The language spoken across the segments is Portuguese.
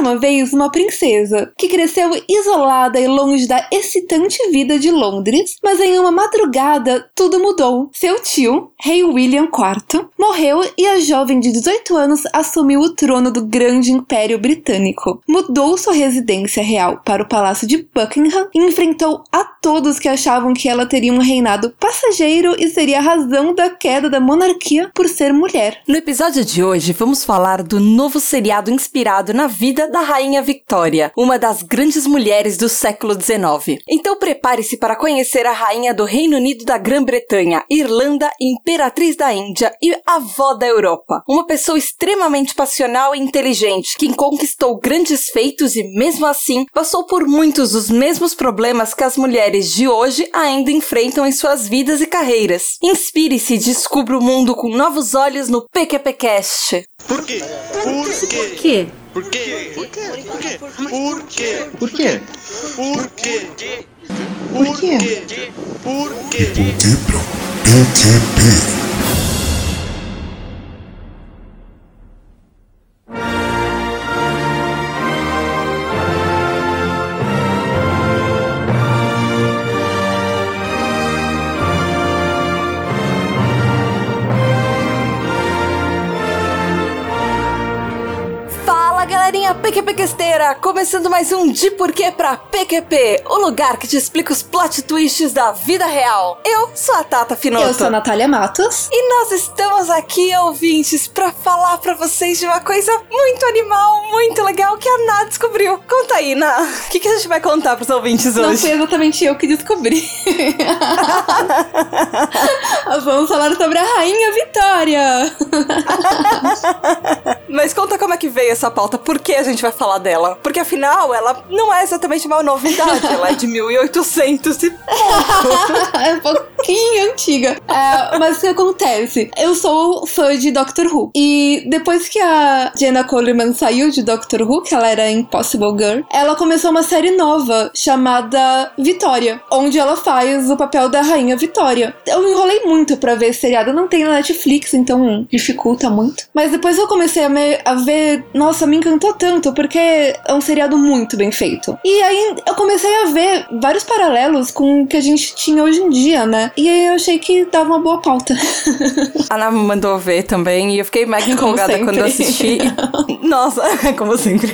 Uma vez uma princesa que cresceu isolada e longe da excitante vida de Londres, mas em uma madrugada tudo mudou. Seu tio, rei William IV, morreu e a jovem de 18 anos assumiu o trono do grande império britânico. Mudou sua residência real para o palácio de Buckingham e enfrentou a todos que achavam que ela teria um reinado passageiro e seria a razão da queda da monarquia por ser mulher. No episódio de hoje, vamos falar do novo seriado inspirado na vida da Rainha Victoria, uma das grandes mulheres do século XIX. Então prepare-se para conhecer a Rainha do Reino Unido da Grã-Bretanha, Irlanda, Imperatriz da Índia e avó da Europa. Uma pessoa extremamente passional e inteligente, que conquistou grandes feitos e, mesmo assim, passou por muitos dos mesmos problemas que as mulheres de hoje ainda enfrentam em suas vidas e carreiras. Inspire-se e descubra o mundo com novos olhos no PQPcast. Por quê? Por quê? Por quê? Por quê? Por quê? Por quê? Por quê? Por quê? Por quê? Por quê? Porque pra PQP. But galerinha PQPquesteira! Começando mais um De Porquê pra PQP, o lugar que te explica os plot twists da vida real. Eu sou a Tata Finoto. Eu sou a Natália Matos. E nós estamos aqui, ouvintes, pra falar pra vocês de uma coisa muito animal, muito legal que a Ná descobriu. Conta aí, Ná. O que, que a gente vai contar pros ouvintes Não hoje? foi exatamente eu que descobri. Vamos falar sobre a Rainha Vitória. Mas conta como é que veio essa pauta, por que a gente vai falar dela? Porque afinal, ela não é exatamente uma novidade, ela é de 1800 e é um pouquinho antiga. É, mas o que acontece? Eu sou fã de Doctor Who. E depois que a Jenna Coleman saiu de Doctor Who, que ela era Impossible Girl, ela começou uma série nova chamada Vitória, onde ela faz o papel da Rainha Vitória. Eu enrolei muito pra ver esse seriado. Não tem na Netflix, então dificulta muito. Mas depois eu comecei a, me- a ver. Nossa, me encantou tanto, porque é um seriado muito bem feito. E aí eu comecei a ver vários paralelos com o que a gente tinha hoje em dia, né? E aí eu achei que dava uma boa pauta. A Ana mandou ver também e eu fiquei mega empolgada quando eu assisti. Nossa, como sempre.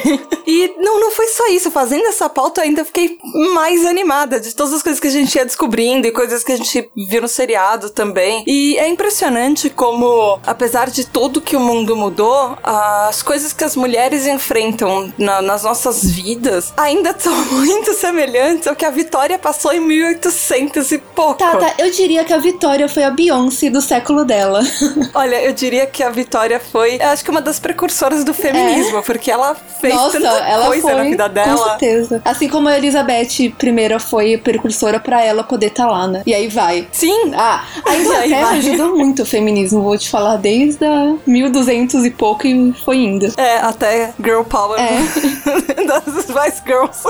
E não, não foi só isso. Fazendo essa pauta, eu ainda fiquei mais animada de todas as coisas que a gente ia descobrindo e coisas que a gente viu no seriado também. E é impressionante como, apesar de tudo que o mundo mudou, as coisas que as mulheres enfrentam na- nas nossas vidas ainda são muito semelhantes ao que a Vitória passou em 1800 e pouco. Tata, eu diria que a Vitória foi a Beyoncé do século dela. Olha, eu diria que a Vitória foi, eu acho que uma das precursoras do feminismo, porque ela fez É. Nossa, tanta ela coisa foi. na vida Com dela. certeza. Assim como a Elizabeth I foi precursora pra ela poder estar lá, né? E aí vai. Sim, Ah, a Inglaterra ajudou muito o feminismo, vou te falar, desde a 1200 e pouco e foi indo. é, até Girl Power É. das Spice Girls.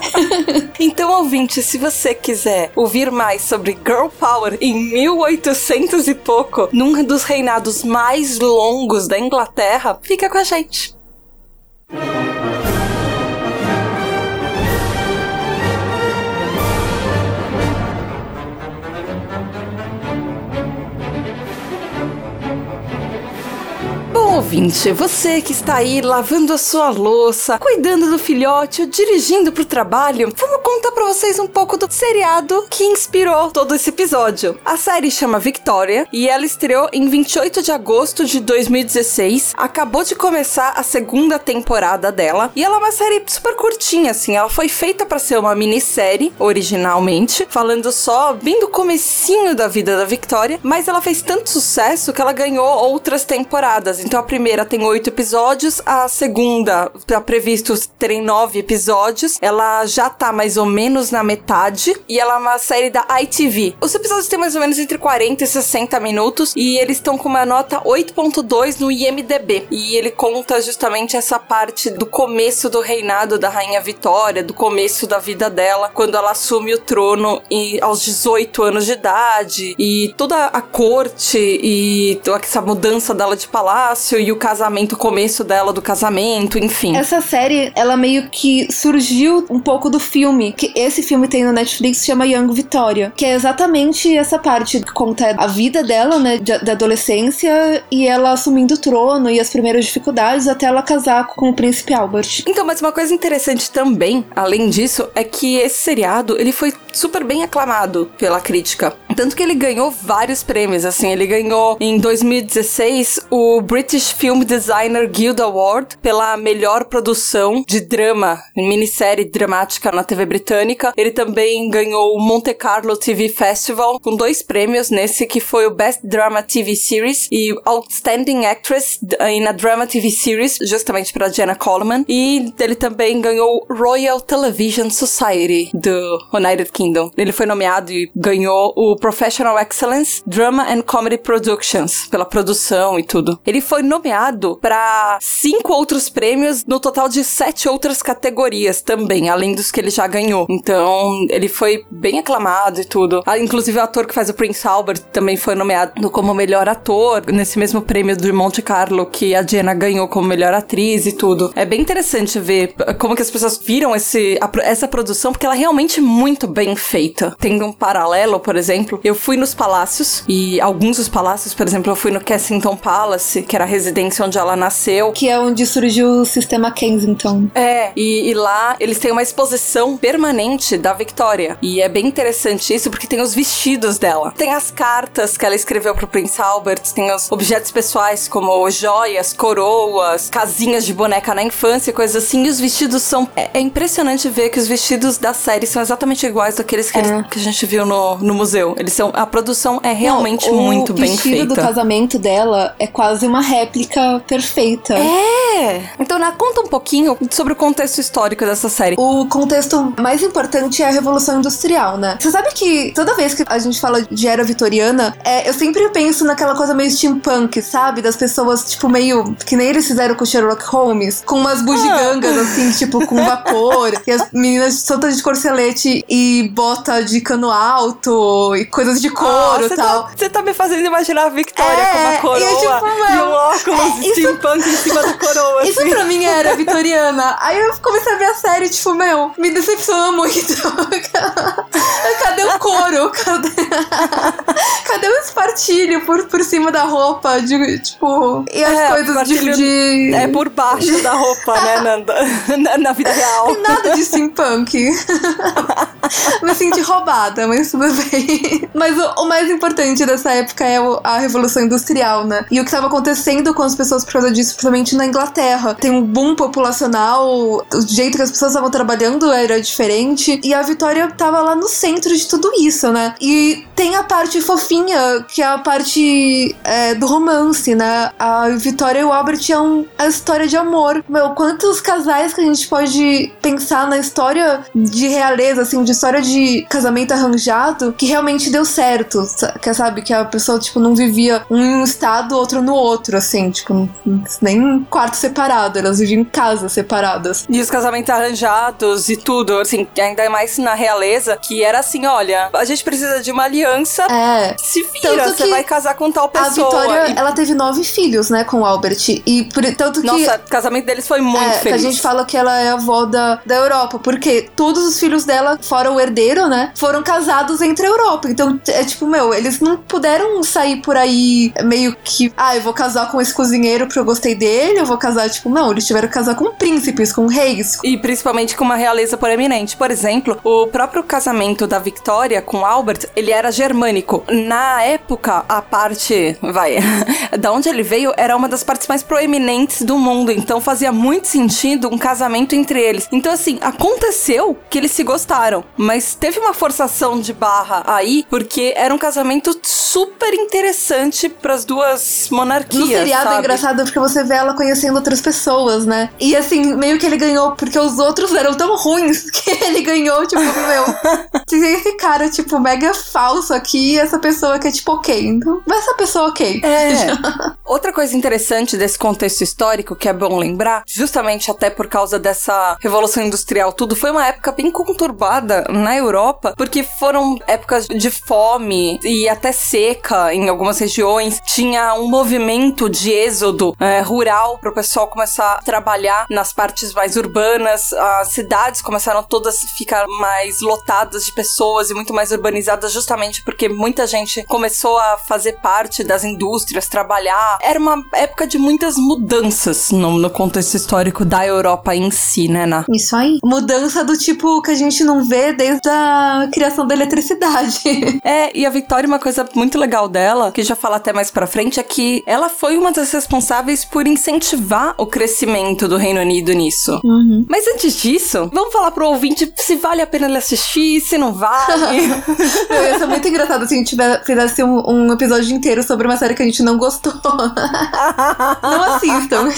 então, ouvinte, se você quiser ouvir mais sobre Girl Power em 1800 e pouco, num dos reinados mais longos da Inglaterra, fica com a gente. Bom, ouvinte, você que está aí lavando a sua louça, cuidando do filhote ou dirigindo pro trabalho, vamos contar pra vocês um pouco do seriado que inspirou todo esse episódio. A série chama Victoria e ela estreou em 28 de agosto de 2016. Acabou de começar a segunda temporada dela e ela é uma série super curtinha, assim. Ela foi feita pra ser uma minissérie originalmente, falando só bem do comecinho da vida da Victoria, mas ela fez tanto sucesso que ela ganhou outras temporadas. Então a primeira tem oito episódios, a segunda tá previsto terem nove episódios. Ela já tá mais ou menos na metade e ela é uma série da ITV. Os episódios têm mais ou menos entre 40 e 60 minutos e eles estão com uma nota 8.2 no IMDb. E ele conta justamente essa parte do começo do reinado da rainha Vitória, do começo da vida dela, quando ela assume o trono e, aos 18 anos de idade e toda a corte e essa mudança dela de palácio e e o casamento, o começo dela do casamento, enfim. Essa série, ela meio que surgiu um pouco do filme, que esse filme tem no Netflix, chama Young Victoria, que é exatamente essa parte que conta a vida dela, né, da adolescência e ela assumindo o trono e as primeiras dificuldades até ela casar com o príncipe Albert. Então, mas uma coisa interessante também, além disso, é que esse seriado, ele foi super bem aclamado pela crítica. Tanto que ele ganhou vários prêmios, assim, ele ganhou em 2016 o British Film Designer Guild Award pela melhor produção de drama, minissérie dramática na TV britânica. Ele também ganhou o Monte Carlo TV Festival com dois prêmios nesse que foi o Best Drama TV Series e Outstanding Actress in a Drama TV Series, justamente para Jenna Coleman. E ele também ganhou Royal Television Society do United Kingdom. Ele foi nomeado e ganhou o Professional Excellence Drama and Comedy Productions, pela produção e tudo. Ele foi nomeado para cinco outros prêmios, no total de sete outras categorias também, além dos que ele já ganhou. Então, ele foi bem aclamado e tudo. Ah, inclusive, o ator que faz o Prince Albert também foi nomeado como melhor ator, nesse mesmo prêmio do Monte Carlo que a Jenna ganhou como melhor atriz e tudo. É bem interessante ver como que as pessoas viram esse, a, essa produção, porque ela é realmente muito bem feita. Tem um paralelo, por exemplo, eu fui nos palácios e alguns dos palácios, por exemplo, eu fui no Kensington Palace, que era residência onde ela nasceu. Que é onde surgiu o sistema Kensington. É, e, e lá eles têm uma exposição permanente da Victoria. E é bem interessante isso porque tem os vestidos dela. Tem as cartas que ela escreveu pro Prince Albert, tem os objetos pessoais como joias, coroas, casinhas de boneca na infância, coisas assim. E os vestidos são. É, é impressionante ver que os vestidos da série são exatamente iguais daqueles que, é. que a gente viu no, no museu. Eles são. A produção é realmente Não, muito bem feita. O vestido do casamento dela é quase uma réplica perfeita. É! Então, na, conta um pouquinho sobre o contexto histórico dessa série. O contexto mais importante é a Revolução Industrial, né? Você sabe que toda vez que a gente fala de era vitoriana, é, eu sempre penso naquela coisa meio steampunk, sabe? Das pessoas, tipo, meio. Que nem eles fizeram com o Sherlock Holmes, com umas bugigangas, ah. assim, tipo, com vapor. e as meninas todas de corcelete e bota de cano alto e coisas de couro e tal. Você tá, tá, me fazendo imaginar a Victoria é, com uma coroa e, tipo, e um óculos é, steampunk em cima da coroa. Isso assim. pra mim era vitoriana. Aí eu comecei a ver a série, tipo, meu, me decepcionou muito. Cadê o couro? Cadê, Cadê o espartilho por, por cima da roupa? De, tipo, e as é, coisas de, de, É por baixo da roupa, né, na, na, na vida real. Nada de steampunk. me senti roubada, mas tudo bem. Mas o, o, mais importante dessa época é a Revolução Industrial, né? E o que estava acontecendo com as pessoas por causa disso, principalmente na Inglaterra. Tem um boom populacional, o jeito que as pessoas estavam trabalhando era diferente. E a Vitória estava lá no centro de tudo isso, né? E tem a parte fofinha, que é a parte é, do romance, né? A Vitória e o Albert é um, a história de amor. Meu, quantos casais que a gente pode pensar na história de realeza, assim, de história de casamento arranjado, que realmente deu certo, que sabe? Que a pessoa, tipo, não vivia um em um estado, outro no outro, assim, tipo, nem em quarto separado, elas viviam em casas separadas. E os casamentos arranjados e tudo, assim, ainda mais na realeza, que era assim, olha, a gente precisa de uma aliança, é. se vira, você vai casar com tal pessoa. A Vitória, e... ela teve nove filhos, né, com o Albert, e por, tanto que... Nossa, o casamento deles foi muito é, feliz. a gente fala que ela é a avó da, da Europa, porque todos os filhos dela, fora o herdeiro, né, foram casados entre a Europa, então, é tipo, meu, eles não puderam sair por aí meio que, ah, eu vou casar com esse cozinheiro porque eu gostei dele, eu vou casar, tipo, não, eles tiveram que casar com príncipes, com reis. E principalmente com uma realeza proeminente. Por exemplo, o próprio casamento da Victoria com Albert, ele era germânico. Na época, a parte, vai, da onde ele veio, era uma das partes mais proeminentes do mundo. Então fazia muito sentido um casamento entre eles. Então, assim, aconteceu que eles se gostaram, mas teve uma forçação de barra aí, porque era um casamento super interessante para as duas monarquias. Seriado é sabe? é engraçado porque você vê ela conhecendo outras pessoas, né? E assim, meio que ele ganhou porque os outros eram tão ruins que ele ganhou, tipo, meu. Tem esse cara, tipo, mega falso aqui e essa pessoa que é tipo ok. Então, vai essa pessoa ok. É. Outra coisa interessante desse contexto histórico que é bom lembrar, justamente até por causa dessa revolução industrial, tudo foi uma época bem conturbada na Europa, porque foram épocas de fome e até seca em algumas regiões. Tinha um movimento de êxodo é, rural para o pessoal começar a trabalhar nas partes mais urbanas. As cidades começaram todas a ficar mais lotadas de pessoas e muito mais urbanizadas, justamente porque muita gente começou a fazer parte das indústrias, trabalhar. Era uma época de muitas mudanças no, no contexto histórico da Europa em si, né, Ná? Isso aí. Mudança do tipo que a gente não vê desde a criação da eletricidade. É, e a Victoria, uma coisa muito legal dela, que já fala até mais pra frente, é que ela foi uma das responsáveis por incentivar o crescimento do Reino Unido nisso. Uhum. Mas antes disso, vamos falar pro ouvinte se vale a pena ele assistir, se não vale. Meu, ia ser muito engraçado se a gente fizesse um, um episódio inteiro sobre uma série que a gente não gostou. não assistam.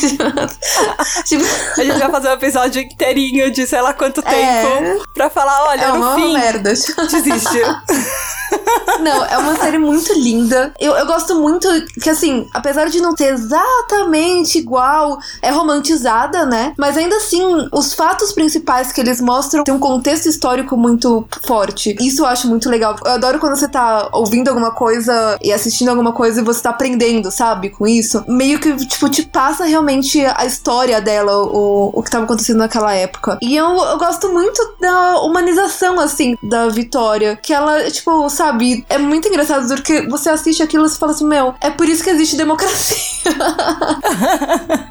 tipo, a gente vai fazer um episódio inteirinho de sei lá quanto tempo É. pra falar, olha, é no uma fim, merda. desiste. Não, é uma série muito linda. Eu, eu gosto muito que, assim, apesar de não ter exatamente igual, é romantizada, né? Mas ainda assim, os fatos principais que eles mostram têm um contexto histórico muito forte. Isso eu acho muito legal. Eu adoro quando você tá ouvindo alguma coisa e assistindo alguma coisa e você tá aprendendo, sabe? Com isso. Meio que, tipo, te passa realmente a história dela, o, o que tava acontecendo naquela época. E eu, eu gosto muito da humanização, assim, da Vitória. Que ela, tipo, sabe, é muito engraçado porque você assiste aquilo e você fala assim, meu, é por isso que existe democracia.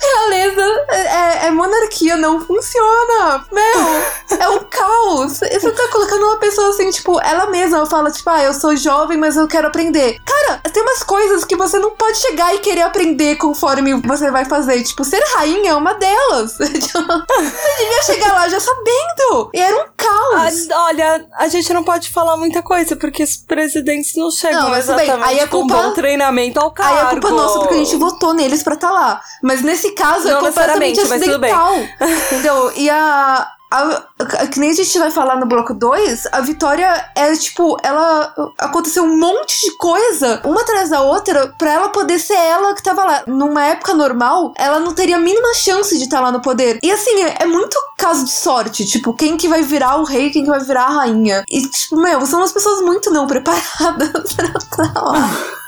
Realeza é, é monarquia, não funciona. Meu, é um caos. Você tá colocando uma pessoa assim, tipo, ela mesma fala, tipo, ah, eu sou jovem, mas eu quero aprender. Cara, tem umas coisas que você não pode chegar e querer aprender conforme você vai fazer. Tipo, ser rainha é uma delas. você devia chegar lá já sabendo. E era um caos. Ah, olha, a gente não pode falar muita coisa, porque os presidentes não chegam Não, tudo bem. exatamente Aí é com um culpa- bom treinamento ao cargo. Aí é culpa nossa porque a gente votou neles pra estar lá. Mas nesse caso é Não completamente necessariamente, mas tudo bem. acidental. Entendeu? E a, a- a- Que nem a gente vai falar no bloco 2, a Vitória é tipo, ela. Aconteceu um monte de coisa, uma atrás da outra, pra ela poder ser ela que tava lá. Numa época normal, ela não teria a mínima chance de estar lá no poder. E assim, é, é muito caso de sorte. Tipo, quem que vai virar o rei, quem que vai virar a rainha. E, tipo, meu, são umas pessoas muito não preparadas pra estar lá.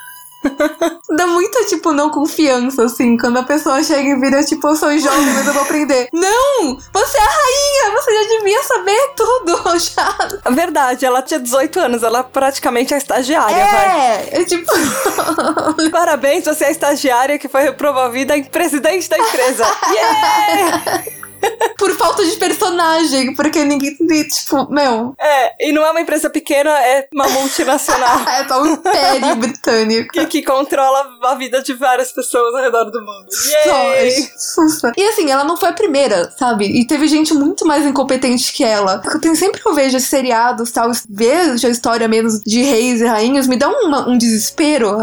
Dá muita, tipo, não confiança, assim, quando a pessoa chega e vira, tipo, eu sou jovem, mas eu vou aprender. Não! Você é a rainha! Você já devia saber tudo, já. Verdade, ela tinha 18 anos, ela praticamente é estagiária, vai. É, é tipo. Parabéns, você é a estagiária que foi promovida em presidente da empresa. yeah! por falta de personagem, porque ninguém. Tipo, meu. É, e não é uma empresa pequena, é uma multinacional. É só um império britânico. que, que controla a vida de várias pessoas ao redor do mundo. Yay! E assim, ela não foi a primeira, sabe? E teve gente muito mais incompetente que ela. Porque tem sempre que eu vejo seriados tal, vejo a história mesmo de reis e rainhas, me dá uma- um desespero.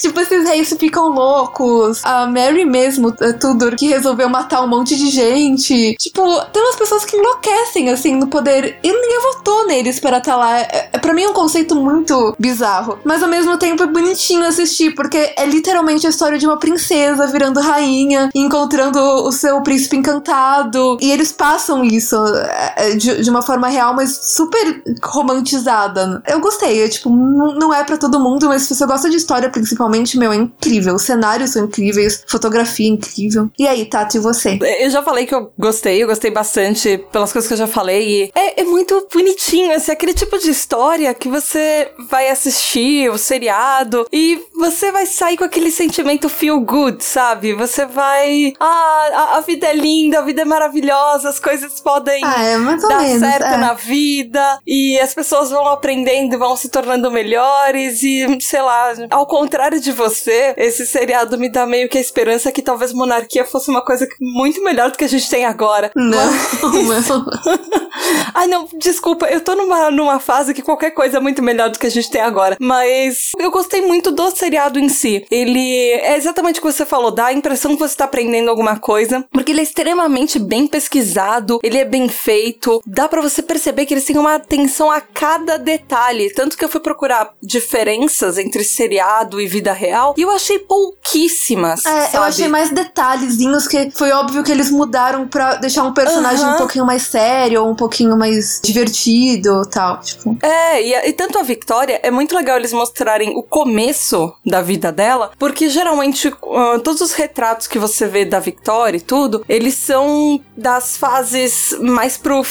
tipo, esses reis ficam loucos. A Mary mesmo, a Tudor, que resolveu matar um monte de gente. Tipo, tem umas pessoas que enlouquecem, assim, no poder. E ninguém votou neles para estar lá. É, é, pra mim é um conceito muito bizarro. Mas ao mesmo tempo é bonitinho assistir, porque é literalmente a história de uma princesa virando rainha, encontrando o seu príncipe encantado. E eles passam isso é, é, de, de uma forma real, mas super romantizada. Eu gostei, tipo, não, é pra todo mundo, mas se você gosta de história principalmente, meu, é incrível. Os cenários são incríveis, fotografia incrível. E aí, Tati, e você? Eu já falei que eu gostei, eu gostei bastante pelas coisas que eu já falei. E é, é muito bonitinho, assim, aquele tipo de história que você vai assistir o seriado e você vai sair com aquele sentimento feel good, sabe? Você vai. Ah, a, a vida é linda, a vida é maravilhosa, as coisas podem Ah, é dar menos. certo é. na vida e as pessoas vão aprendendo, vão se tornando melhores e, sei lá, ao contrário de você, esse seriado me dá meio que a esperança que talvez monarquia fosse uma coisa muito melhor que a gente tem agora. Não. não, não. Ai, não, desculpa, eu tô numa, numa fase que qualquer coisa é muito melhor do que a gente tem agora. Mas eu gostei muito do seriado em si. Ele é exatamente o que você falou, dá a impressão que você tá aprendendo alguma coisa, porque ele é extremamente bem pesquisado, ele é bem feito, dá para você perceber que eles têm uma atenção a cada detalhe. Tanto que eu fui procurar diferenças entre seriado e vida real e eu achei pouquíssimas. É, sabe? eu achei mais detalhezinhos que foi óbvio que eles mudaram pra deixar um personagem Aham. um pouquinho mais sério, ou um pouquinho mais divertido tal. Tipo. É, e, e tanto a Victoria, é muito legal eles mostrarem o começo da vida dela, porque geralmente ah, todos os retratos que você vê da Victoria e tudo, eles são das fases mais pro.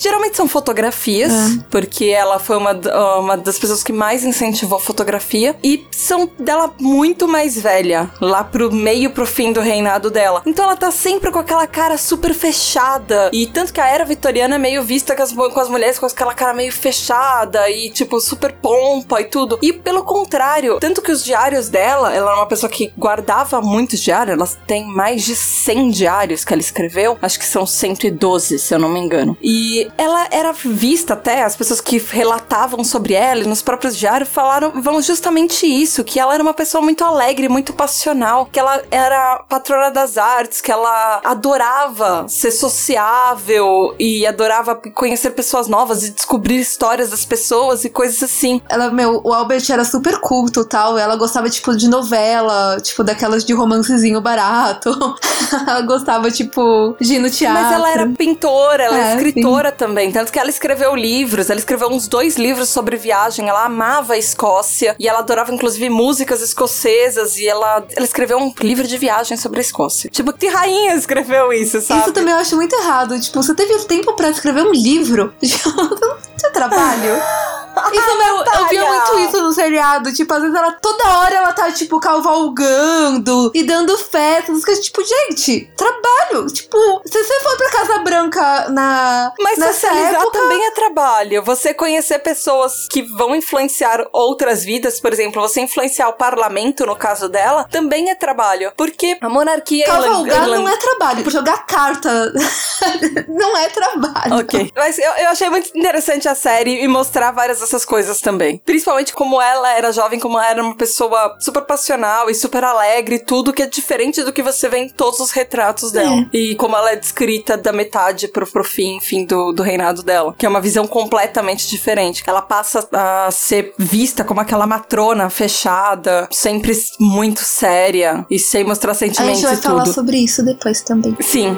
Geralmente são fotografias, porque ela foi uma, ah, uma das pessoas que mais incentivou a fotografia, e são dela muito mais velha, lá pro meio pro fim do reinado dela. Então ela tá sempre com aquela cara super fechada, e tanto que a era vitoriana é meio vista com as, com as mulheres com aquela cara meio fechada e, tipo, super pompa e tudo. E pelo contrário, tanto que os diários dela, ela é uma pessoa que guardava muitos diários, ela tem mais de 100 diários que ela escreveu, acho que são 112, se eu não me engano. E ela era vista até, as pessoas que relatavam sobre ela nos próprios diários falaram vão justamente isso, que ela era uma pessoa muito alegre, muito passional, que ela era patrona das artes, que ela adorava ser sociável e adorava conhecer pessoas novas e descobrir histórias das pessoas e coisas assim. Ela, meu, o Albert era super culto tal. Ela gostava, tipo, de novela, tipo, daquelas de romancezinho barato. ela gostava, tipo, de ir no teatro. Mas ela era pintora, ela é, É, escritora também. Tanto que ela escreveu livros. Ela escreveu uns dois livros sobre viagem. Ela amava a Escócia. E ela adorava, inclusive, músicas escocesas. E ela, ela escreveu um livro de viagem sobre a Escócia. Tipo, que rainha escreveu isso, sabe? Isso também eu acho muito errado. Tipo, você teve tempo pra escrever um livro? Seu trabalho? Isso, meu, eu via muito isso no seriado. Tipo, às vezes ela toda hora ela tá, tipo, cavalgando e dando festas. Que, tipo, gente, trabalho. Tipo, se você for pra Casa Branca na. Mas socializar época, também é trabalho. Você conhecer pessoas que vão influenciar outras vidas, por exemplo, você influenciar o parlamento, no caso dela, também é trabalho. Porque a monarquia Cavalgar irlan- não é trabalho. Jogar carta não é trabalho. Ok. Mas eu, eu achei muito interessante a série e mostrar várias dessas coisas também. Principalmente como ela era jovem, como ela era uma pessoa super passional e super alegre, tudo que é diferente do que você vê em todos os retratos dela. E como ela é descrita da metade pro, pro fim, fim do, do reinado dela. Que é uma visão completamente diferente. Ela passa a ser vista como aquela matrona fechada, sempre muito séria e sem mostrar A sentimentos gente vai falar sobre isso depois também. Sim.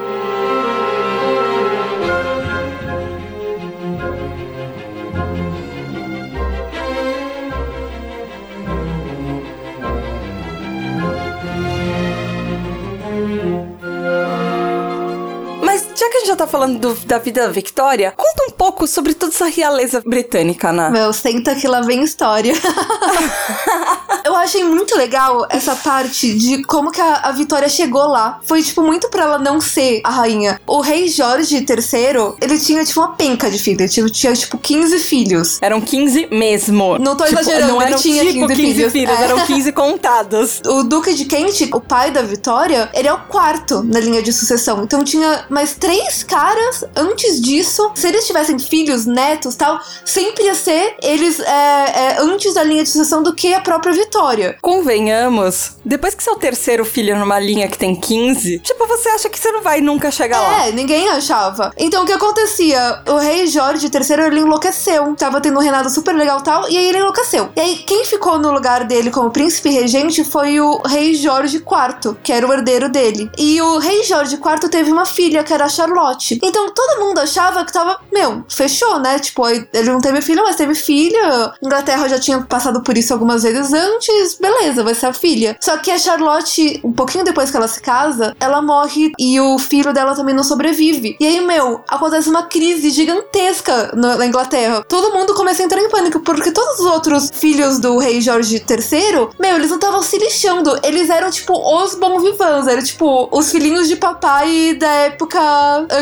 Tá falando do- da vida da Victoria, conta um pouco sobre toda essa realeza britânica, Ana. Meu, senta que lá vem história. Eu achei muito legal essa parte de como que a, a Vitória chegou lá. Foi, tipo, muito pra ela não ser a rainha. O rei Jorge III, ele tinha, tipo, uma penca de filhos. Ele tinha, tipo, 15 filhos. Eram 15 mesmo. Não tô Tipo, exagerando, não ele eram tinha tipo 15 filhos. É. eram 15 contados. O Duque de Kent, o pai da Vitória, ele é o quarto na linha de sucessão. Então tinha mais três caras antes disso. Se eles tivessem filhos, netos tal, sempre ia ser eles é, é, antes da linha de sucessão do que a própria Vitória. Convenhamos, depois que seu terceiro filho é numa linha que tem 15, tipo, você acha que você não vai nunca chegar lá. É, ninguém achava. Então o que acontecia? O rei Jorge III ele enlouqueceu. Tava tendo um reinado super legal e tal, e aí ele enlouqueceu. E aí quem ficou no lugar dele como príncipe regente foi o rei Jorge IV, que era o herdeiro dele. E o rei Jorge IV teve uma filha, que era a Charlotte. Então todo mundo achava que tava, meu, fechou, né? Tipo, ele não teve filho, mas teve filha. Inglaterra já tinha passado por isso algumas vezes antes, beleza, vai ser a filha. Só que a Charlotte, um pouquinho depois que ela se casa, ela morre e o filho dela também não sobrevive. E aí, meu, acontece uma crise gigantesca na Inglaterra. Todo mundo começa a entrar em pânico, porque todos os outros filhos do rei Jorge III, meu, eles não estavam se lixando. Eles eram, tipo, os bons vivans. Eram, tipo, os filhinhos de papai da época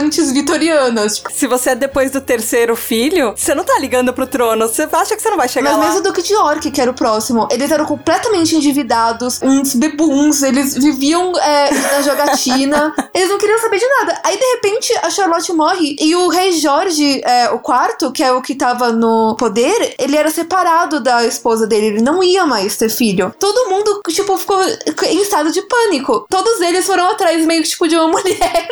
antes vitorianas. Tipo, Se você é depois do terceiro filho, você não tá ligando pro trono, você acha que você não vai chegar mas lá. mesmo o Duque de York, que era o próximo, eles eram completamente endividados, uns bebuns, eles viviam é, na jogatina, eles não queriam saber de nada. Aí, de repente, a Charlotte morre e o rei Jorge, é, o quarto, que é o que tava no poder, ele era separado da esposa dele, ele não ia mais ter filho. Todo mundo, tipo, ficou em estado de pânico. Todos eles foram atrás meio que, tipo, de uma mulher.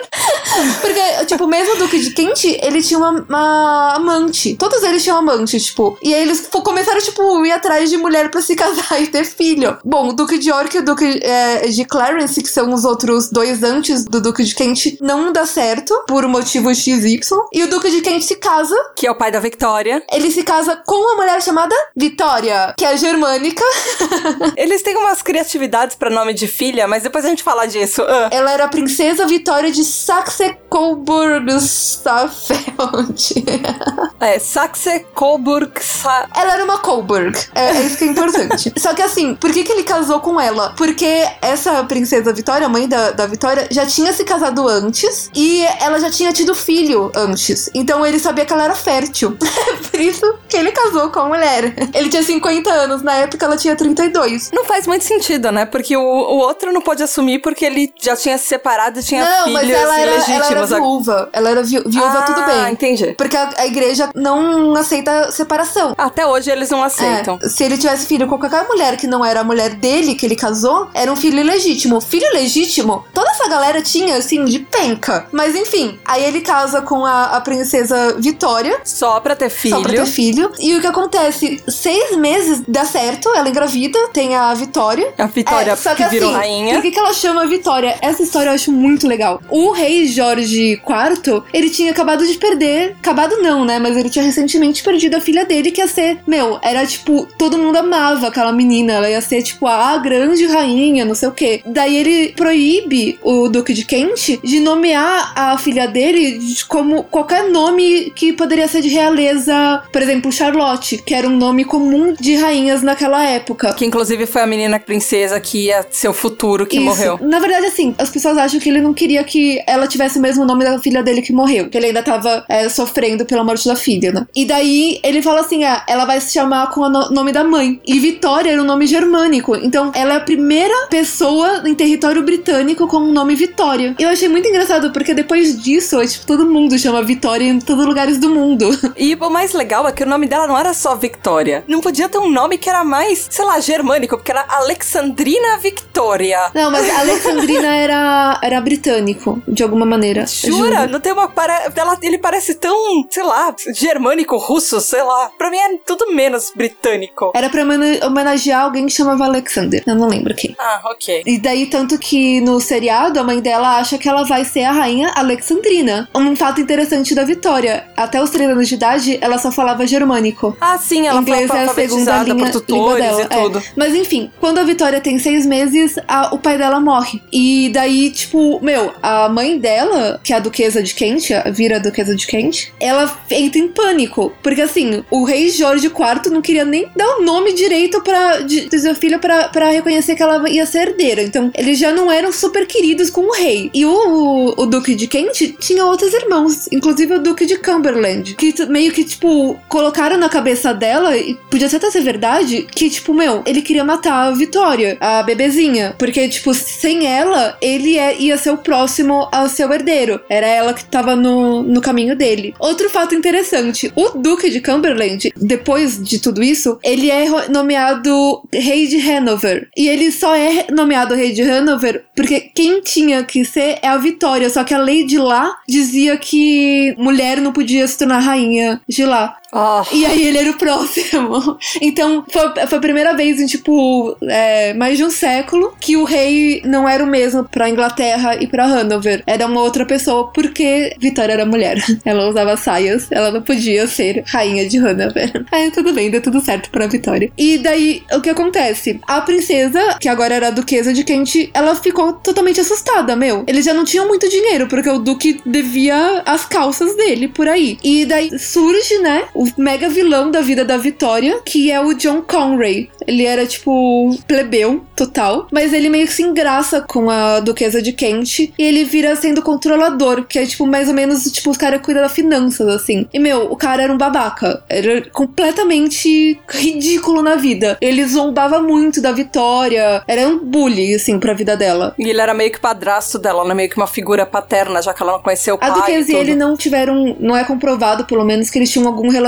Porque, tipo, mesmo o Duque de Kent, ele tinha uma, uma amante. Todos eles tinham amante, tipo. E aí eles começaram, tipo, ir atrás de mulher pra se casar e ter filho. Bom, o Duque de York e o Duque é, de Clarence, que são os outros dois antes do Duque de Kent, não dá certo por motivo XY. E o Duque de Kent se casa. Que é o pai da Victoria. Ele se casa com uma mulher chamada Vitória, que é germânica. Eles têm umas criatividades pra nome de filha, mas depois a gente fala disso. Ah. Ela era a princesa Vitória de Saxe-Coburg-Safeld. É, Saxe Coburg. Sa... Ela era uma Coburg. É, é isso que é importante. Só que assim, por que, que ele casou com ela? Porque essa princesa Vitória, mãe da, da Vitória, já tinha se casado antes e ela já tinha tido filho antes. Então ele sabia que ela era fértil. por isso que ele casou com a mulher. Ele tinha 50 anos, na época ela tinha 32. Não faz muito sentido, né? Porque o, o outro não pôde assumir porque ele já tinha se separado e tinha Não, filhos mas ela era, ela era ilegítimos. Viúva. Ela era vi- viúva, ah, tudo bem. entendi. Porque a, a igreja não aceita separação. Até hoje eles não aceitam. É, se ele tivesse filho com qualquer mulher que não era a mulher dele, que ele casou, era um filho ilegítimo. Filho legítimo, toda essa galera tinha, assim, de penca. Mas enfim, aí ele casa com a, a princesa Vitória. Só pra ter filho. Só pra ter filho. E o que acontece? Seis meses dá certo, ela engravida, tem a Vitória. A Vitória É, só que, virou assim, rainha. Por que, que ela chama Vitória? Essa história eu acho muito legal. O rei Jorge IV, ele tinha acabado de perder. Acabado não, né? Mas ele tinha recentemente perdido a filha dele, que ia ser. Meu, era tipo. Todo mundo amava aquela menina. Ela ia ser, tipo, a grande rainha, não sei o quê. Daí ele proíbe o Duque de Kent de nomear a filha dele de- como qualquer nome que poderia ser de realeza. Por exemplo, Charlotte, que era um nome comum de rainhas naquela época. Que inclusive foi a menina princesa que ia ser o futuro que Isso. morreu. Na verdade, assim, as pessoas acham que ele não queria que ela tivesse o mesmo nome da filha dele que morreu. Que ele ainda tava é, sofrendo pela morte da filha, né? E daí ele fala assim: ah, ela vai se chamar com o no- nome da mãe. E Vitória era um nome germânico. Então ela é a primeira pessoa em território britânico com o nome Vitória. Eu achei muito engraçado, porque depois disso, tipo, todo mundo chama Vitória em todos os lugares do mundo. E o mais legal é que o nome dela não era só Victoria. Não podia ter um nome que era mais, sei lá, germânico, porque era Alexandrina Victoria. Não, mas Alexandrina era, era britânico, de alguma maneira. Jura? Não tem uma. Pare... ela- Ele parece tão, sei lá, germânico, russo, sei lá. Pra mim é tudo menos britânico. Era pra homenagear alguém que chamava Alexander. Eu não lembro quem. Ah, ok. E daí, tanto que no seriado, a mãe dela acha que ela vai ser a rainha Alexandrina. Um fato interessante da Vitória: até os três anos de idade, ela só falava germânico. Ah, sim, ela Inglês foi é a segunda linha, língua dela. tudo. é. Mas enfim, quando a Vitória tem seis meses, a- o pai dela morre. E daí, tipo, meu, a mãe dela, que é a duquesa de Kent, vira a duquesa de Kent, ela entra em pânico. Porque assim, o rei Jorge IV não queria nem dar o nome direito pra de, filha pra, pra reconhecer que ela ia ser herdeira. Então, eles já não eram super queridos com o rei. E o, o duque de Kent tinha outros irmãos, inclusive o duque de Cumberland, que meio que, tipo, colocaram na cabeça dela, e podia até ser verdade, que, tipo, meu, ele queria matar a Vitória, a bebezinha. Porque, tipo, sem ela, ele é- ia ser o próximo ao seu herdeiro. Era ela que tava no, no caminho dele. Outro fato interessante: o Duque de Cumberland, depois de tudo isso, ele é nomeado Rei de Hanover. E ele só é nomeado Rei de Hanover porque quem tinha que ser é a Vitória. Só que a lei de lá dizia que mulher não podia se tornar rainha de lá. Ah, E aí ele era o próximo. Então, foi, foi a primeira vez em, tipo, é, mais de um século que o rei não era o mesmo pra Inglaterra e pra Hanover. Era uma outra pessoa, porque Vitória era mulher. Ela usava saias, ela não podia ser rainha de Hanover. Aí tudo bem, deu tudo certo pra Vitória. E daí, o que acontece? A princesa, que agora era a duquesa de Kent, ela ficou totalmente assustada, meu. Eles já não tinham muito dinheiro, porque o duque devia as calças dele por aí. E daí surge, né, o mega vilão da vida da Vitória, que é o John Conray. ele era, tipo, plebeu total. Mas ele meio que se engraça com a duquesa de Kent. E ele vira sendo controlador, que é, tipo, mais ou menos, tipo, os caras cuidam das finanças, assim. E, meu, o cara era um babaca. Era completamente ridículo na vida. Ele zombava muito da Vitória. Era um bully, assim, pra vida dela. E ele era meio que padrasto dela, né? Meio que uma figura paterna, já que ela não conheceu o A pai. duquesa e tudo. ele não tiveram. Não é comprovado, pelo menos, que eles tinham algum relacionamento.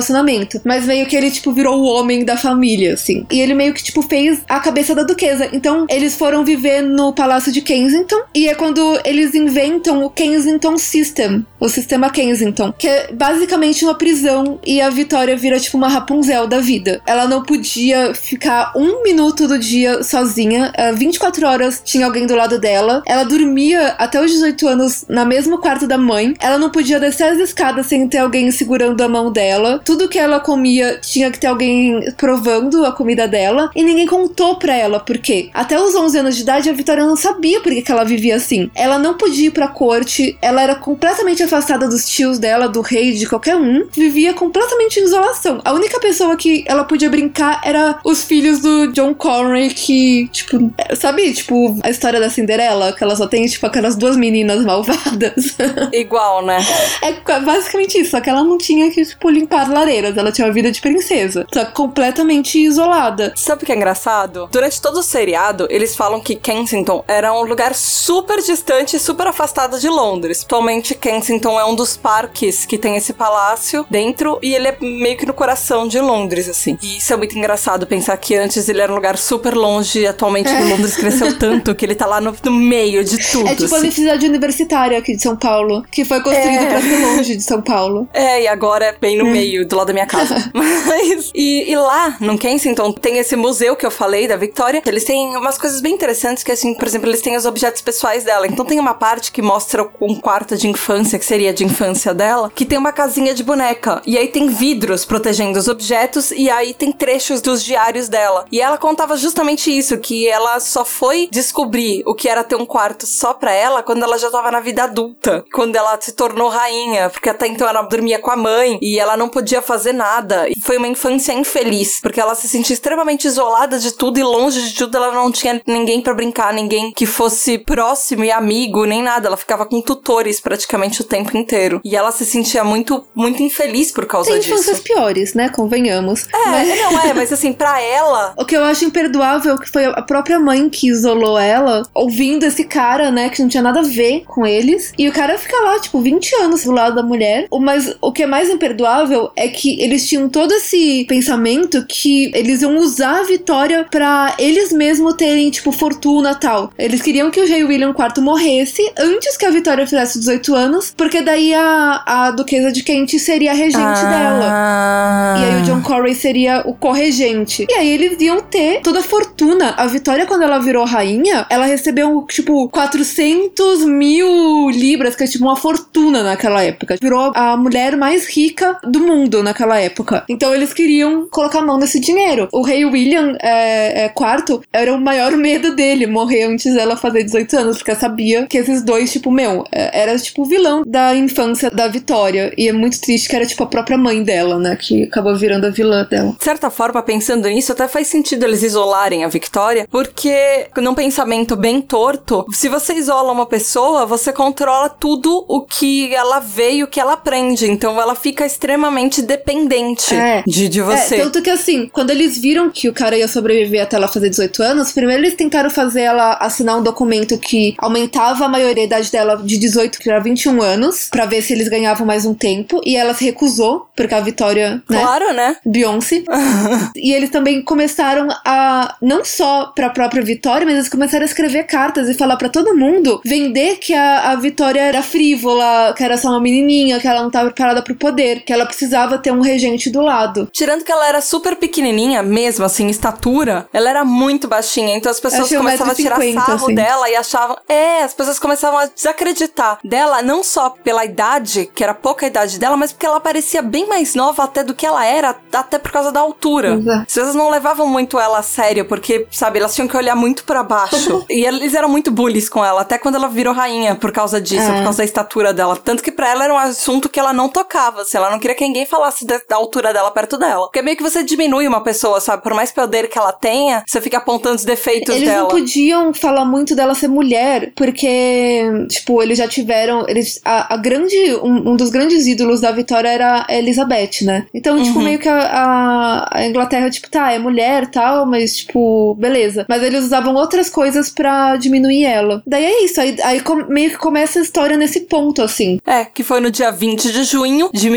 Mas meio que ele, tipo, virou o homem da família, assim. E ele meio que, tipo, fez a cabeça da duquesa. Então, eles foram viver no palácio de Kensington. E é quando eles inventam o Kensington System. O sistema Kensington. Que é basicamente uma prisão. E a Vitória vira, tipo, uma Rapunzel da vida. Ela não podia ficar um minuto do dia sozinha. eh, 24 horas tinha alguém do lado dela. Ela dormia até os 18 anos na mesmo quarto da mãe. Ela não podia descer as escadas sem ter alguém segurando a mão dela. Tudo que ela comia tinha que ter alguém provando a comida dela. E ninguém contou pra ela por quê. Até os 11 anos de idade, a Vitória não sabia por que, que ela vivia assim. Ela não podia ir pra corte. Ela era completamente afastada dos tios dela, do rei, de qualquer um. Vivia completamente em isolação. A única pessoa que ela podia brincar era os filhos do John Connery, que, tipo, sabe, tipo, a história da Cinderela, que ela só tem, tipo, aquelas duas meninas malvadas. Igual, né? é basicamente isso, só que ela não tinha que, tipo, limpar lareiras, ela tinha uma vida de princesa. Só que completamente isolada. Sabe o que é engraçado? Durante todo o seriado, eles falam que Kensington era um lugar super distante e super afastado de Londres. Atualmente, Kensington é um dos parques que tem esse palácio dentro e ele é meio que no coração de Londres, assim. E isso é muito engraçado pensar que antes ele era um lugar super longe e atualmente Londres cresceu tanto que ele tá lá no, no meio de tudo. É tipo a assim. universidade universitária aqui de São Paulo, que foi construída É. pra ser longe de São Paulo. É, e agora é bem no meio, do lado da minha casa. Mas. E, e lá, no Kensington, tem esse museu que eu falei, da Victoria. Eles têm umas coisas bem interessantes, que assim, por exemplo, eles têm os objetos pessoais dela. Então tem uma parte que mostra um quarto de infância, que seria de infância dela, que tem uma casinha de boneca. E aí tem vidros protegendo os objetos, e aí tem trechos dos diários dela. E ela contava justamente isso, que ela só foi descobrir o que era ter um quarto só pra ela quando ela já tava na vida adulta. Quando ela se tornou rainha, porque até então ela dormia com a mãe e ela não podia fazer nada. E foi uma infância infeliz, porque ela se sentia extremamente isolada de tudo e longe de tudo. Ela não tinha ninguém pra brincar, ninguém que fosse próximo e amigo, nem nada. Ela ficava com tutores praticamente o tempo inteiro. E ela se sentia muito, muito infeliz por causa Tem disso. infâncias piores, né? Convenhamos. Mas- É, não é, mas assim, pra ela, O que eu acho imperdoável é que foi a própria mãe que isolou ela, ouvindo esse cara, né, que não tinha nada a ver com eles. E o cara fica lá, tipo, 20 anos do lado da mulher. Mas o que é mais imperdoável é que eles tinham todo esse pensamento que eles iam usar a vitória pra eles mesmos terem, tipo, fortuna e tal. Eles queriam que o rei William IV morresse antes que a Vitória fizesse 18 anos, porque daí a, a duquesa de Kent seria a regente dela. Ah. E aí o John Corey seria o corregente. E aí eles iam ter toda a fortuna. A Vitória, quando ela virou rainha, ela recebeu, tipo, 400 mil libras, que é tipo uma fortuna naquela época. Virou a mulher mais rica do mundo naquela época. Então eles queriam colocar a mão nesse dinheiro. O rei William é, é, IV era o maior medo dele morrer antes dela fazer 18 anos, porque sabia que esses dois, tipo, meu, é, era tipo o vilão da infância da Vitória. E é muito triste que era tipo a própria mãe dela, né? Que acabou virando a vilã dela. De certa forma, pensando nisso, até faz sentido eles isolarem a Victoria, porque num pensamento bem torto, se você isola uma pessoa, você controla tudo o que ela vê e o que ela aprende. Então ela fica extremamente dependente É. de, de você. É, tanto que assim, quando eles viram que o cara ia sobreviver até ela fazer 18 anos, primeiro eles tentaram fazer ela assinar um documento que aumentava a maioridade dela de 18 para 21 anos, pra ver se eles ganhavam mais um tempo, e ela se recusou, porque a Vitória, né? Claro, né? Beyoncé. e eles também começaram a, não só pra própria Vitória, mas eles começaram a escrever cartas e falar pra todo mundo, vender que a, a Vitória era frívola, que era só uma menininha, que ela não tava preparada pro poder, que ela precisava ter um regente do lado. Tirando que ela era super pequenininha, mesmo assim, estatura, ela era muito baixinha. Então as pessoas começavam a tirar 1,50 sarro assim. dela e achavam. É, as pessoas começavam a desacreditar dela, não só pela idade, que era pouca idade dela, mas porque ela parecia bem mais nova até do que ela era, até por causa da altura. Exato. As pessoas não levavam muito ela a sério, porque, sabe, elas tinham que olhar muito pra baixo. e eles eram muito bullies com ela, até quando ela virou rainha, por causa disso, É. por causa da estatura dela. Tanto que pra ela era um assunto que ela não tocava, assim, ela não queria que ninguém falasse da, da altura dela perto dela. Porque meio que você diminui uma pessoa, sabe? Por mais poder que ela tenha, você fica apontando os defeitos Eles dela. não podiam falar muito dela ser mulher, porque, tipo, eles já tiveram. Eles, a, a grande. Um, um dos grandes ídolos da Vitória era a Elizabeth, né? Então, tipo, Uhum. meio que a, a, Inglaterra, tipo, tá, é mulher tal, mas, tipo, beleza. Mas eles usavam outras coisas pra diminuir ela. Daí é isso, aí, aí com- meio que começa a história nesse ponto, assim. É, que foi no dia 20 de junho de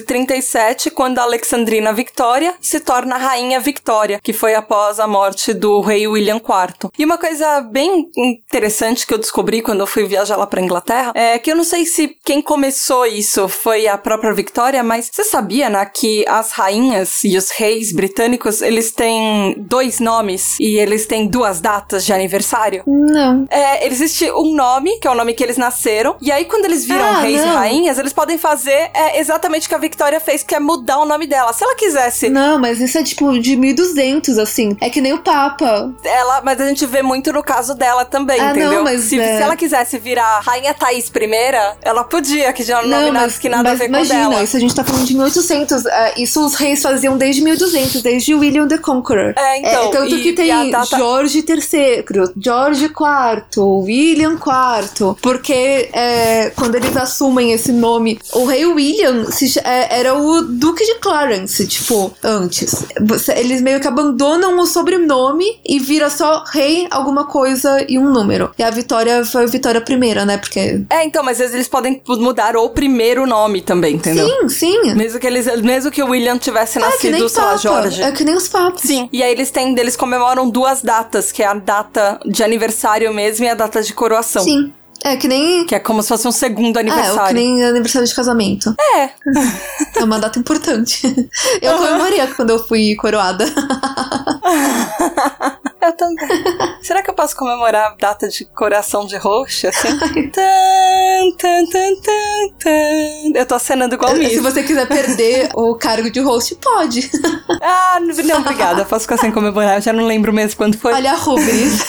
1837, quando a Alexandrina Victoria se torna Rainha Victoria, que foi após a morte do rei William IV. E uma coisa bem interessante que eu descobri quando eu fui viajar lá pra Inglaterra é que eu não sei se quem começou isso foi a própria Victoria, mas você sabia, né, que as rainhas e os reis britânicos, eles têm dois nomes e eles têm duas datas de aniversário? Não. É, existe um nome, que é o nome que eles nasceram, e aí quando eles viram Ah, reis e não. rainhas, eles podem fazer é, exatamente o que a Victoria fez, que é mudar o nome dela. Se ela quisesse, Não, mas isso é tipo de 1200, assim. É que nem o Papa. ela, mas a gente vê muito no caso dela também, Ah, não, entendeu? mas se, é- se ela quisesse virar Rainha Thaís I, ela podia, que já é um nome nada- que nada a mas ver com imagina, dela. isso a gente tá falando de 1800. é, isso os reis faziam desde 1200, desde William the Conqueror. É, então, tanto e- que tem a data- George III, George IV, William IV. Porque é, quando eles assumem esse nome, o rei William se ch- é, era o Duque de Clarence, tipo, antes. Eles meio que abandonam o sobrenome e vira só rei, alguma coisa e um número. E a Vitória foi Vitória I, né? Porque. É, então, mas às vezes eles podem mudar o primeiro nome também, entendeu? Sim, sim. Mesmo que eles, mesmo que o William tivesse É nascido, sei lá. Jorge. É que nem os papas. Sim, e aí eles têm, eles comemoram duas datas, que é a data de aniversário mesmo e a data de coroação. Sim. É que nem. Que é como se fosse um segundo É, o que aniversário. nem aniversário de casamento. É. É uma data importante. Eu comemorei quando eu fui coroada. Eu também. Será que eu posso comemorar a data de coração de roxo, assim? tan, tan, tan, tan, tan. Eu tô acenando igual Se Miss. você quiser perder o cargo de host, pode. Ah, não, obrigada. Posso ficar sem comemorar. Eu já não lembro mesmo quando foi. Olha a Rubens.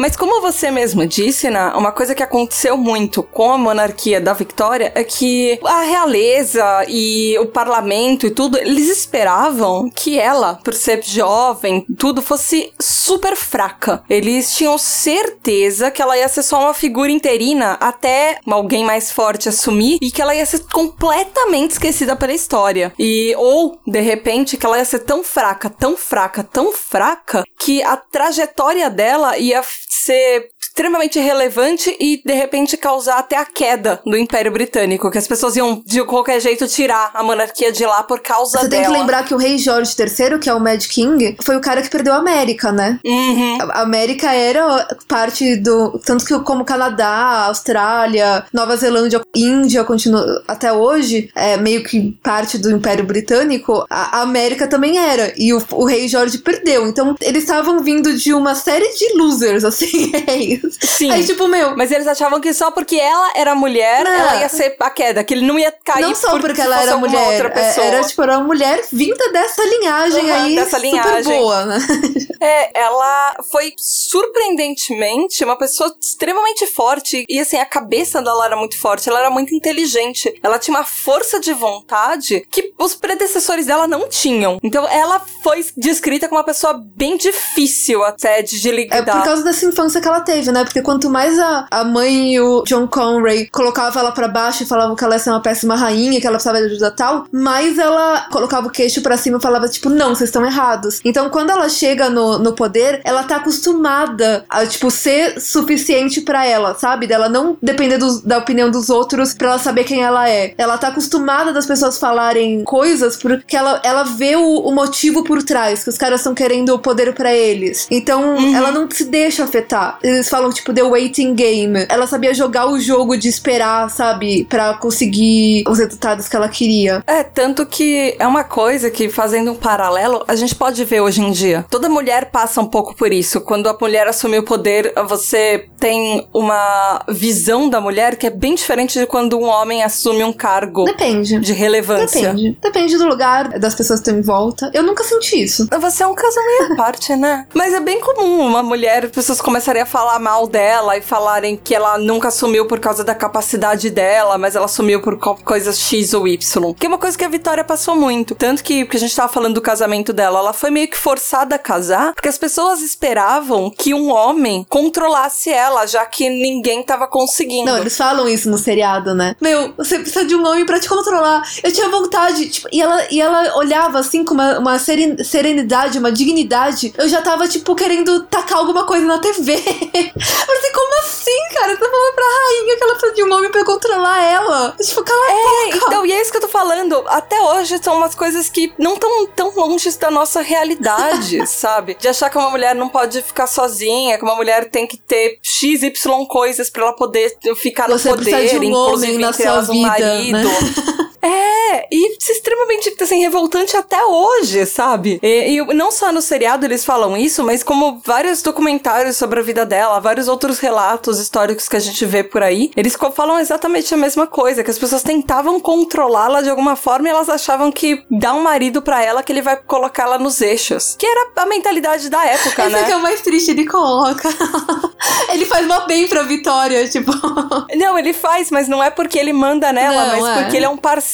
Mas como você mesmo disse, Ná, uma coisa que aconteceu muito com a monarquia da Victoria é que a realeza e o parlamento e tudo, eles esperavam que ela, por ser jovem, tudo fosse super fraca. Eles tinham certeza que ela ia ser só uma figura interina até alguém mais forte assumir e que ela ia ser completamente esquecida pela história. E ou de repente que ela ia ser tão fraca, tão fraca, tão fraca que a trajetória dela ia ser extremamente relevante e de repente causar até a queda do Império Britânico, que as pessoas iam de qualquer jeito tirar a monarquia de lá por causa Você dela. tem que lembrar que o rei George III, que é o Mad King, foi o cara que perdeu a América, né? Uhum. A América era parte do. Tanto que, como Canadá, Austrália, Nova Zelândia, Índia, continua até hoje, é meio que parte do Império Britânico, a, América também era. E o, o rei Jorge perdeu. Então, eles estavam vindo de uma série de losers, assim, reis. Sim. Aí, tipo, meu. Mas eles achavam que só porque ela era mulher, Não. ela ia ser a queda, que ele não ia cair Não só por- porque ela era mulher, outra é, pessoa. era tipo, era uma mulher vinda dessa linhagem Uhum, aí, dessa super linhagem. boa, né? É, ela foi surpreendentemente uma pessoa extremamente forte. E assim, a cabeça dela era muito forte, ela era muito inteligente. Ela tinha uma força de vontade que os predecessores dela não tinham. Então ela foi descrita como uma pessoa bem difícil até de, de É lidar. por causa dessa infância que ela teve, né? Porque quanto mais a, a mãe e o John Conray colocavam ela pra baixo e falavam que ela ia ser uma péssima rainha, que ela precisava de ajuda tal, mais ela colocava o queixo pra cima e falava, tipo, não, vocês estão errados. Então, quando ela chega no, no poder, ela tá acostumada a, tipo, ser suficiente pra ela, sabe? Dela não depender dos- da opinião dos outros pra ela saber quem ela é. Ela tá acostumada das pessoas falarem coisas porque ela, ela vê o, o motivo por trás, que os caras estão querendo o poder pra eles. Então, ela não se deixa afetar. Eles falam, tipo, the waiting game. Ela sabia jogar o jogo de esperar, sabe? Pra conseguir os resultados que ela queria. É, tanto que é uma coisa que, fazendo um paralelo, a gente pode ver hoje em dia. Toda mulher passa um pouco por isso. Quando a mulher assume o poder, você tem uma visão da mulher que é bem diferente de quando um homem assume um cargo Depende. de relevância. Depende. Depende do lugar, das pessoas que estão em volta. Eu nunca senti isso. Você é um caso meio à parte, né? Mas é bem comum uma mulher, as pessoas começarem a falar mal dela e falarem que ela nunca assumiu por causa da capacidade dela, mas ela assumiu por coisas X ou Y. Que é uma coisa que a Vitória passou muito. Tanto que, porque a gente tava falando do casamento dela, ela foi meio que forçada a casar, porque as pessoas esperavam que um homem controlasse ela, já que ninguém tava conseguindo. Não, eles falam isso no seriado, né? Meu, você precisa de um homem pra te controlar. Eu tinha vontade, tipo, e ela, e ela olhava assim com uma, uma serenidade, uma dignidade. Eu já tava, tipo, querendo tacar alguma coisa na TV. Assim, como assim, cara? Você tá falando pra rainha que ela precisa de um homem pra controlar ela. Tipo, cala a É, boca. então, e é isso que eu tô falando. Até hoje são umas coisas que não tão tão longe da nossa realidade, sabe? De achar que uma mulher não pode ficar sozinha, que uma mulher tem que ter XY coisas pra ela poder ficar Você no poder, de um inclusive homem na sua elas um vida, marido. né? É, e isso é extremamente assim, revoltante até hoje, sabe? E, e não só no seriado eles falam isso, mas como vários documentários sobre a vida dela, vários outros relatos históricos que a gente vê por aí, eles falam exatamente a mesma coisa, que as pessoas tentavam controlá-la de alguma forma e elas achavam que dá um marido pra ela que ele vai colocar ela nos eixos. Que era a mentalidade da época, Esse né? que é o mais triste, ele coloca. ele faz mal bem pra Vitória, tipo. Não, ele faz, mas não é porque ele manda nela, Não, mas é. porque ele é um parceiro.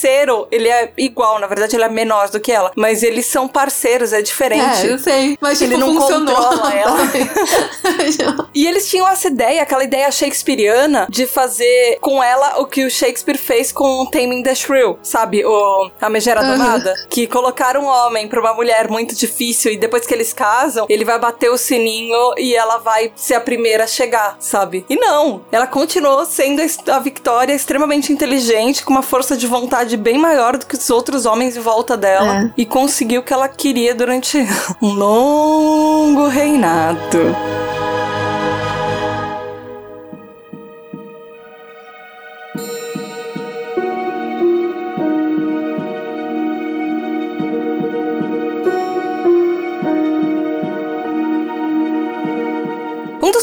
Ele é igual, na verdade, ele é menor do que ela. Mas eles são parceiros, é diferente. É, eu sei. Mas Ele tipo, não funcionou. controla ela. E eles tinham essa ideia, aquela ideia shakespeariana, de fazer com ela o que o Shakespeare fez com Taming the Shrew, sabe? O A Megera Aham. Domada. Que colocaram um homem pra uma mulher muito difícil e depois que eles casam, ele vai bater o sininho e ela vai ser a primeira a chegar, sabe? E não, ela continuou sendo a Victoria extremamente inteligente, com uma força de vontade bem maior do que os outros homens em volta dela É. e conseguiu o que ela queria durante um longo reinado.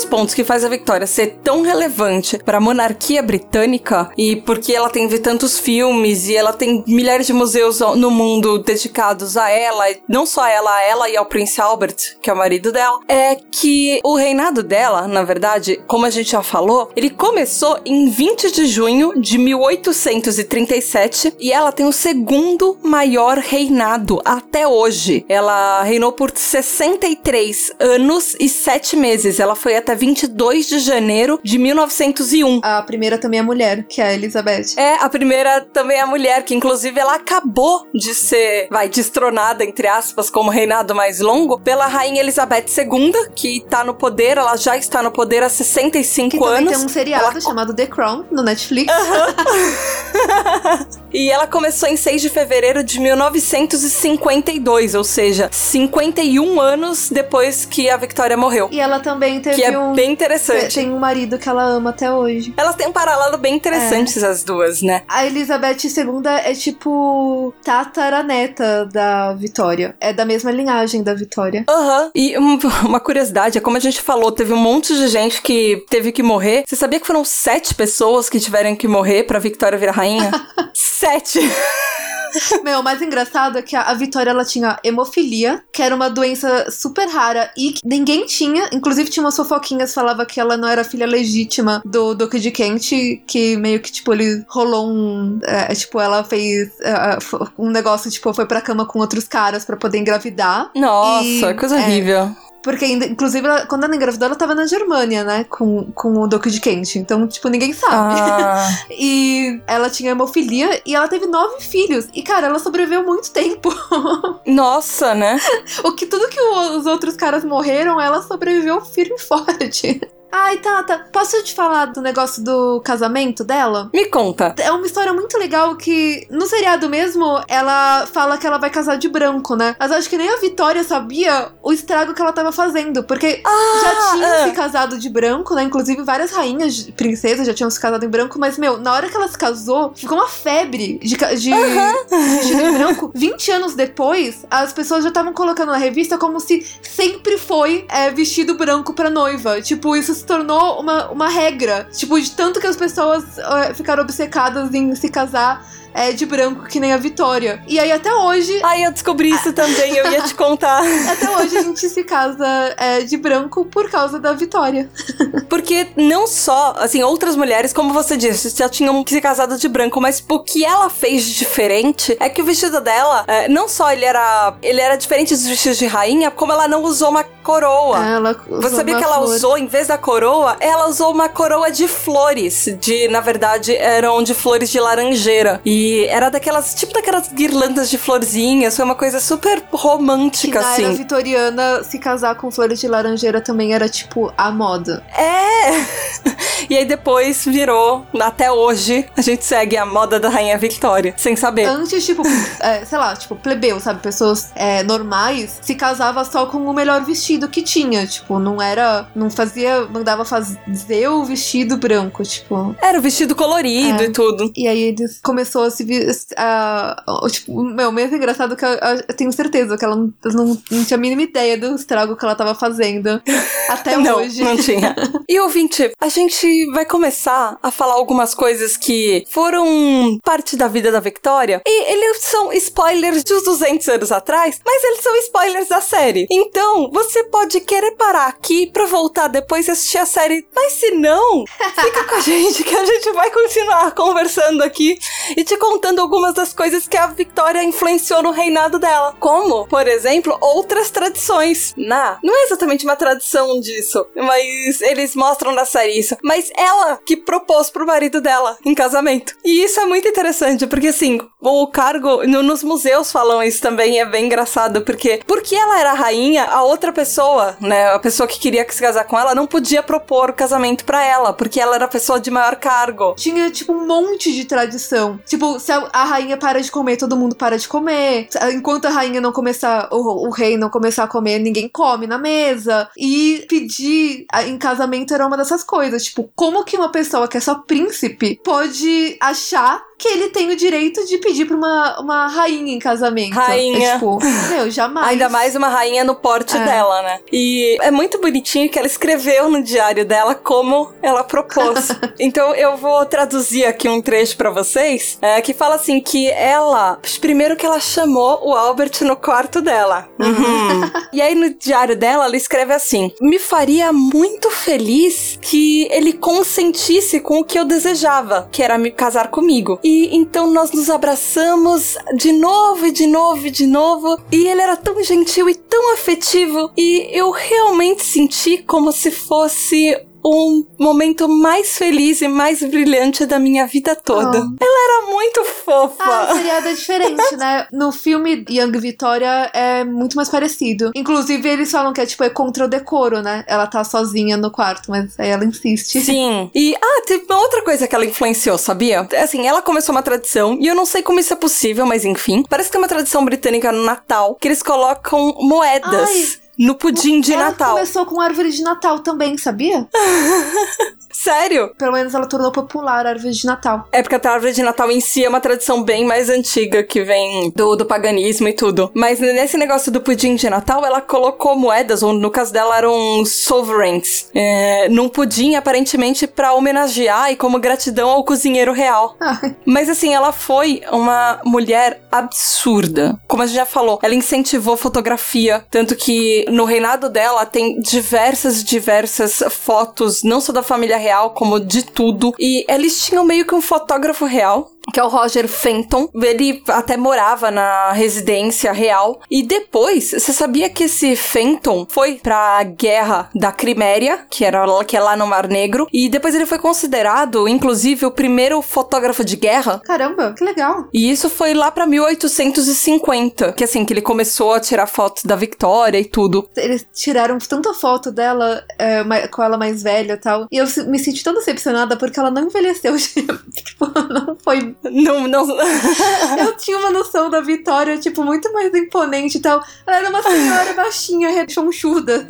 Dos pontos que faz a Victoria ser tão relevante para a monarquia britânica e porque ela tem tantos filmes e ela tem milhares de museus no mundo dedicados a ela, não só a ela, a ela e ao Prince Albert, que é o marido dela, é que o reinado dela, na verdade, como a gente já falou, ele começou em 20 de junho de 1837 e ela tem o segundo maior reinado até hoje. Ela reinou por 63 anos e 7 meses. Ela foi até 22 de janeiro de 1901. A primeira também é mulher, que é a Elizabeth. É, a primeira também é a mulher, que inclusive ela acabou de ser, vai, destronada, entre aspas, como reinado mais longo, pela rainha Elizabeth II, que tá no poder, ela já está no poder há 65 Que também anos. tem um seriado Ela- chamado The Crown no Netflix. E ela começou em 6 de fevereiro de 1952, ou seja, 51 anos depois que a Victoria morreu. E ela também teve Que é um. bem interessante. Tem um marido que ela ama até hoje. Elas têm um paralelo bem interessante, as duas, né? A Elizabeth II é tipo tataraneta da Vitória. É da mesma linhagem da Vitória. Aham. E um- uma curiosidade, é como a gente falou, teve um monte de gente que teve que morrer. Você sabia que foram sete pessoas que tiveram que morrer pra Victoria virar rainha? sete! Meu, o mais engraçado é que a, Vitória ela tinha hemofilia, que era uma doença super rara e que ninguém tinha. Inclusive, tinha umas fofoquinhas que falava que ela não era filha legítima do Duque de Kent, que meio que, tipo, ele rolou um. é, tipo, ela fez é, um negócio, tipo, foi pra cama com outros caras pra poder engravidar. Nossa, E- coisa é. horrível. Porque, inclusive, ela- quando ela engravidou, ela tava na Germânia, né? Com, com o Duque de Kent. Então, tipo, ninguém sabe. Ah, E ela tinha hemofilia e ela teve nove filhos. E, cara, ela sobreviveu muito tempo. nossa, né? o que tudo que os outros caras morreram, ela sobreviveu firme e forte. Ai, Tata, posso te falar do negócio do casamento dela? Me conta. É uma história muito legal que, no seriado mesmo, ela fala que ela vai casar de branco, né? Mas eu acho que nem a Vitória sabia o estrago que ela tava fazendo. Porque já tinham ah. se casado de branco, né? Inclusive, várias rainhas, de- princesas já tinham se casado em branco. Mas, meu, na hora que ela se casou, ficou uma febre de, de, de vestido em branco. 20 anos depois, as pessoas já estavam colocando na revista como se sempre foi é, vestido branco pra noiva. Tipo, isso se tornou uma, uma regra. Tipo, de tanto que as pessoas uh, ficaram obcecadas em se casar é, de branco, que nem a Vitória. E aí até hoje. Ai, eu descobri isso também, eu ia te contar. Até hoje a gente se casa é, de branco por causa da Vitória. Porque não só, assim, outras mulheres, como você disse, já tinham se casado de branco, mas o que ela fez de diferente é que o vestido dela, é, não só ele era, ele era diferente dos vestidos de rainha, como ela não usou uma coroa. Ela você sabia que ela flor. usou, em vez da coroa, ela usou uma coroa de flores. De, na verdade, eram de flores de laranjeira. E era daquelas, tipo daquelas guirlandas de florzinhas. Foi uma coisa super Que romântica, na assim. era vitoriana, se casar com flores de laranjeira também era, tipo, a moda. É! E aí depois virou, até hoje, a gente segue a moda da Rainha Victoria, sem saber. Antes, tipo, é, sei lá, tipo, plebeu, sabe? Pessoas é, normais se casava só com o melhor vestido que tinha. Tipo, não era. Não fazia. Mandava fazer o vestido branco, tipo. Era o vestido colorido É. e tudo. E aí eles começou a, a- tipo, meu, mesmo engraçado que eu, eu tenho certeza que ela não, não, não tinha a mínima ideia do estrago que ela tava fazendo até não, hoje. não tinha. E ouvinte, a gente vai começar a falar algumas coisas que foram parte da vida da Victoria. E eles são spoilers de uns 200 anos atrás, mas eles são spoilers da série. Então, você pode querer parar aqui pra voltar depois e assistir a série. Mas se não, fica com a gente que a gente vai continuar conversando aqui e te contando algumas das coisas que a Victoria influenciou no reinado dela. Como, por exemplo, outras tradições. Na, não é exatamente uma tradição disso, mas eles mostram na série isso. Mas ela que propôs pro marido dela em casamento. E isso é muito interessante, porque assim, o cargo, no- nos museus falam isso também, é bem engraçado, porque porque ela era rainha, a outra pessoa, né, a pessoa que queria se casar com ela, não podia propor o casamento pra ela, porque ela era a pessoa de maior cargo. Tinha, tipo, um monte de tradição. Tipo, se a, rainha para de comer, todo mundo para de comer. Enquanto a rainha não começar, o, o rei não começar a comer, ninguém come na mesa. E pedir a- em casamento era uma dessas coisas. Tipo, como que uma pessoa que é só príncipe pode achar que ele tem o direito de pedir pra uma, uma rainha em casamento? Rainha. É, tipo, meu, jamais. Ainda mais uma rainha no porte É. dela, né? E é muito bonitinho que ela escreveu no diário dela como ela propôs. então eu vou traduzir aqui um trecho pra vocês, é, que fala assim que ela, primeiro que ela chamou o Albert no quarto dela. Uhum. e aí no diário dela ela escreve assim: "Me faria muito feliz que ele consentisse com o que eu desejava, que era me casar comigo. E então nós nos abraçamos de novo e de novo e de novo. E ele era tão gentil e tão afetivo. E eu realmente senti como se fosse um momento mais feliz e mais brilhante da minha vida toda. Oh. Ela era muito fofa. Ah, o seriado é diferente, né? No filme Young Victoria é muito mais parecido. Inclusive, eles falam que é tipo é contra o decoro, né? Ela tá sozinha no quarto, mas aí ela insiste. Sim. E, ah, teve uma outra coisa que ela influenciou, sabia? Assim, ela começou uma tradição, e eu não sei como isso é possível, mas enfim. Parece que é uma tradição britânica no Natal, que eles colocam moedas. Ai. No pudim de ela Natal. começou com árvore de Natal também, sabia? Sério? Pelo menos ela tornou popular a árvore de Natal. É porque a árvore de Natal em si é uma tradição bem mais antiga que vem do, do paganismo e tudo. Mas nesse negócio do pudim de Natal, ela colocou moedas, ou no caso dela eram sovereigns, é, num pudim aparentemente pra homenagear e como gratidão ao cozinheiro real. Mas assim, ela foi uma mulher absurda. Como a gente já falou, ela incentivou fotografia, tanto que no reinado dela tem diversas, diversas fotos, não só da família real, como de tudo. E eles tinham meio que um fotógrafo real. Que é o Roger Fenton. Ele até morava na residência real. E depois, você sabia que esse Fenton foi pra guerra da Criméria, que, era, que é lá no Mar Negro. E depois ele foi considerado, inclusive, o primeiro fotógrafo de guerra caramba, que legal. e isso foi lá pra 1850, que assim, que ele começou a tirar fotos da Victoria e tudo. Eles tiraram tanta foto dela é, com ela mais velha e tal. E eu me senti tão decepcionada porque ela não envelheceu. tipo, não foi Não, não. Eu tinha uma noção da Vitória, tipo, muito mais imponente e tal. Ela era uma senhora baixinha, rechonchuda.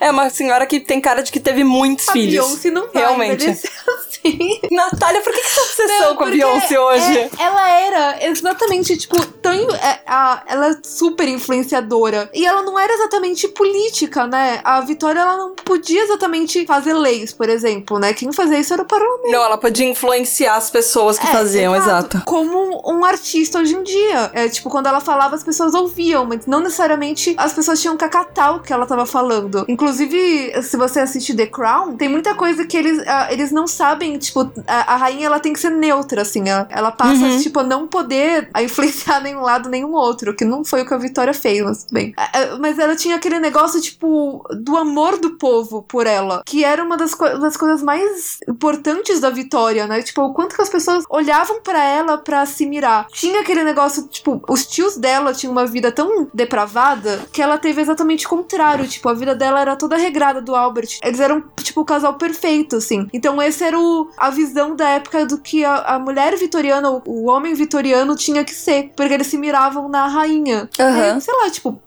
é uma senhora que tem cara de que teve muitos A filhos. Beyoncé não vai Realmente. assim. Natália, por que, que essa obsessão com a Beyoncé hoje. é- ela era exatamente, tipo, tão. é, a- ela é super influenciadora. E ela não era exatamente política, né? A Vitória, ela não podia exatamente fazer leis, por exemplo, né? Quem fazia isso era o parlamento. Não, ela podia influenciar as pessoas que É, faziam, exato. Como um artista hoje em dia. É, tipo, quando ela falava, as pessoas ouviam, mas não necessariamente as pessoas tinham que acatar o que ela tava falando. Inclusive, se você assiste The Crown, tem muita coisa que eles, ah, eles não sabem, tipo, a, a rainha ela tem que ser neutra, assim. Ela, ela passa, Uhum. tipo, a não poder a influenciar nenhum lado, nenhum outro, que não foi o que a Vitória fez, mas tudo bem. Ah, ah, Mas ela tinha aquele negócio, tipo, do amor do povo por ela, que era uma das, co- das coisas mais importantes da Vitória, né? Tipo, o quanto que as pessoas olhavam pra ela pra se mirar. Tinha aquele negócio, tipo, os tios dela tinham uma vida tão depravada que ela teve exatamente o contrário. Tipo, a vida dela era toda regrada do Albert. Eles eram, tipo, o casal perfeito, assim. Então, esse era o, a visão da época do que a, a mulher vitoriana, o, o homem vitoriano tinha que ser. Porque eles se miravam na rainha. Aham. É, sei lá, tipo,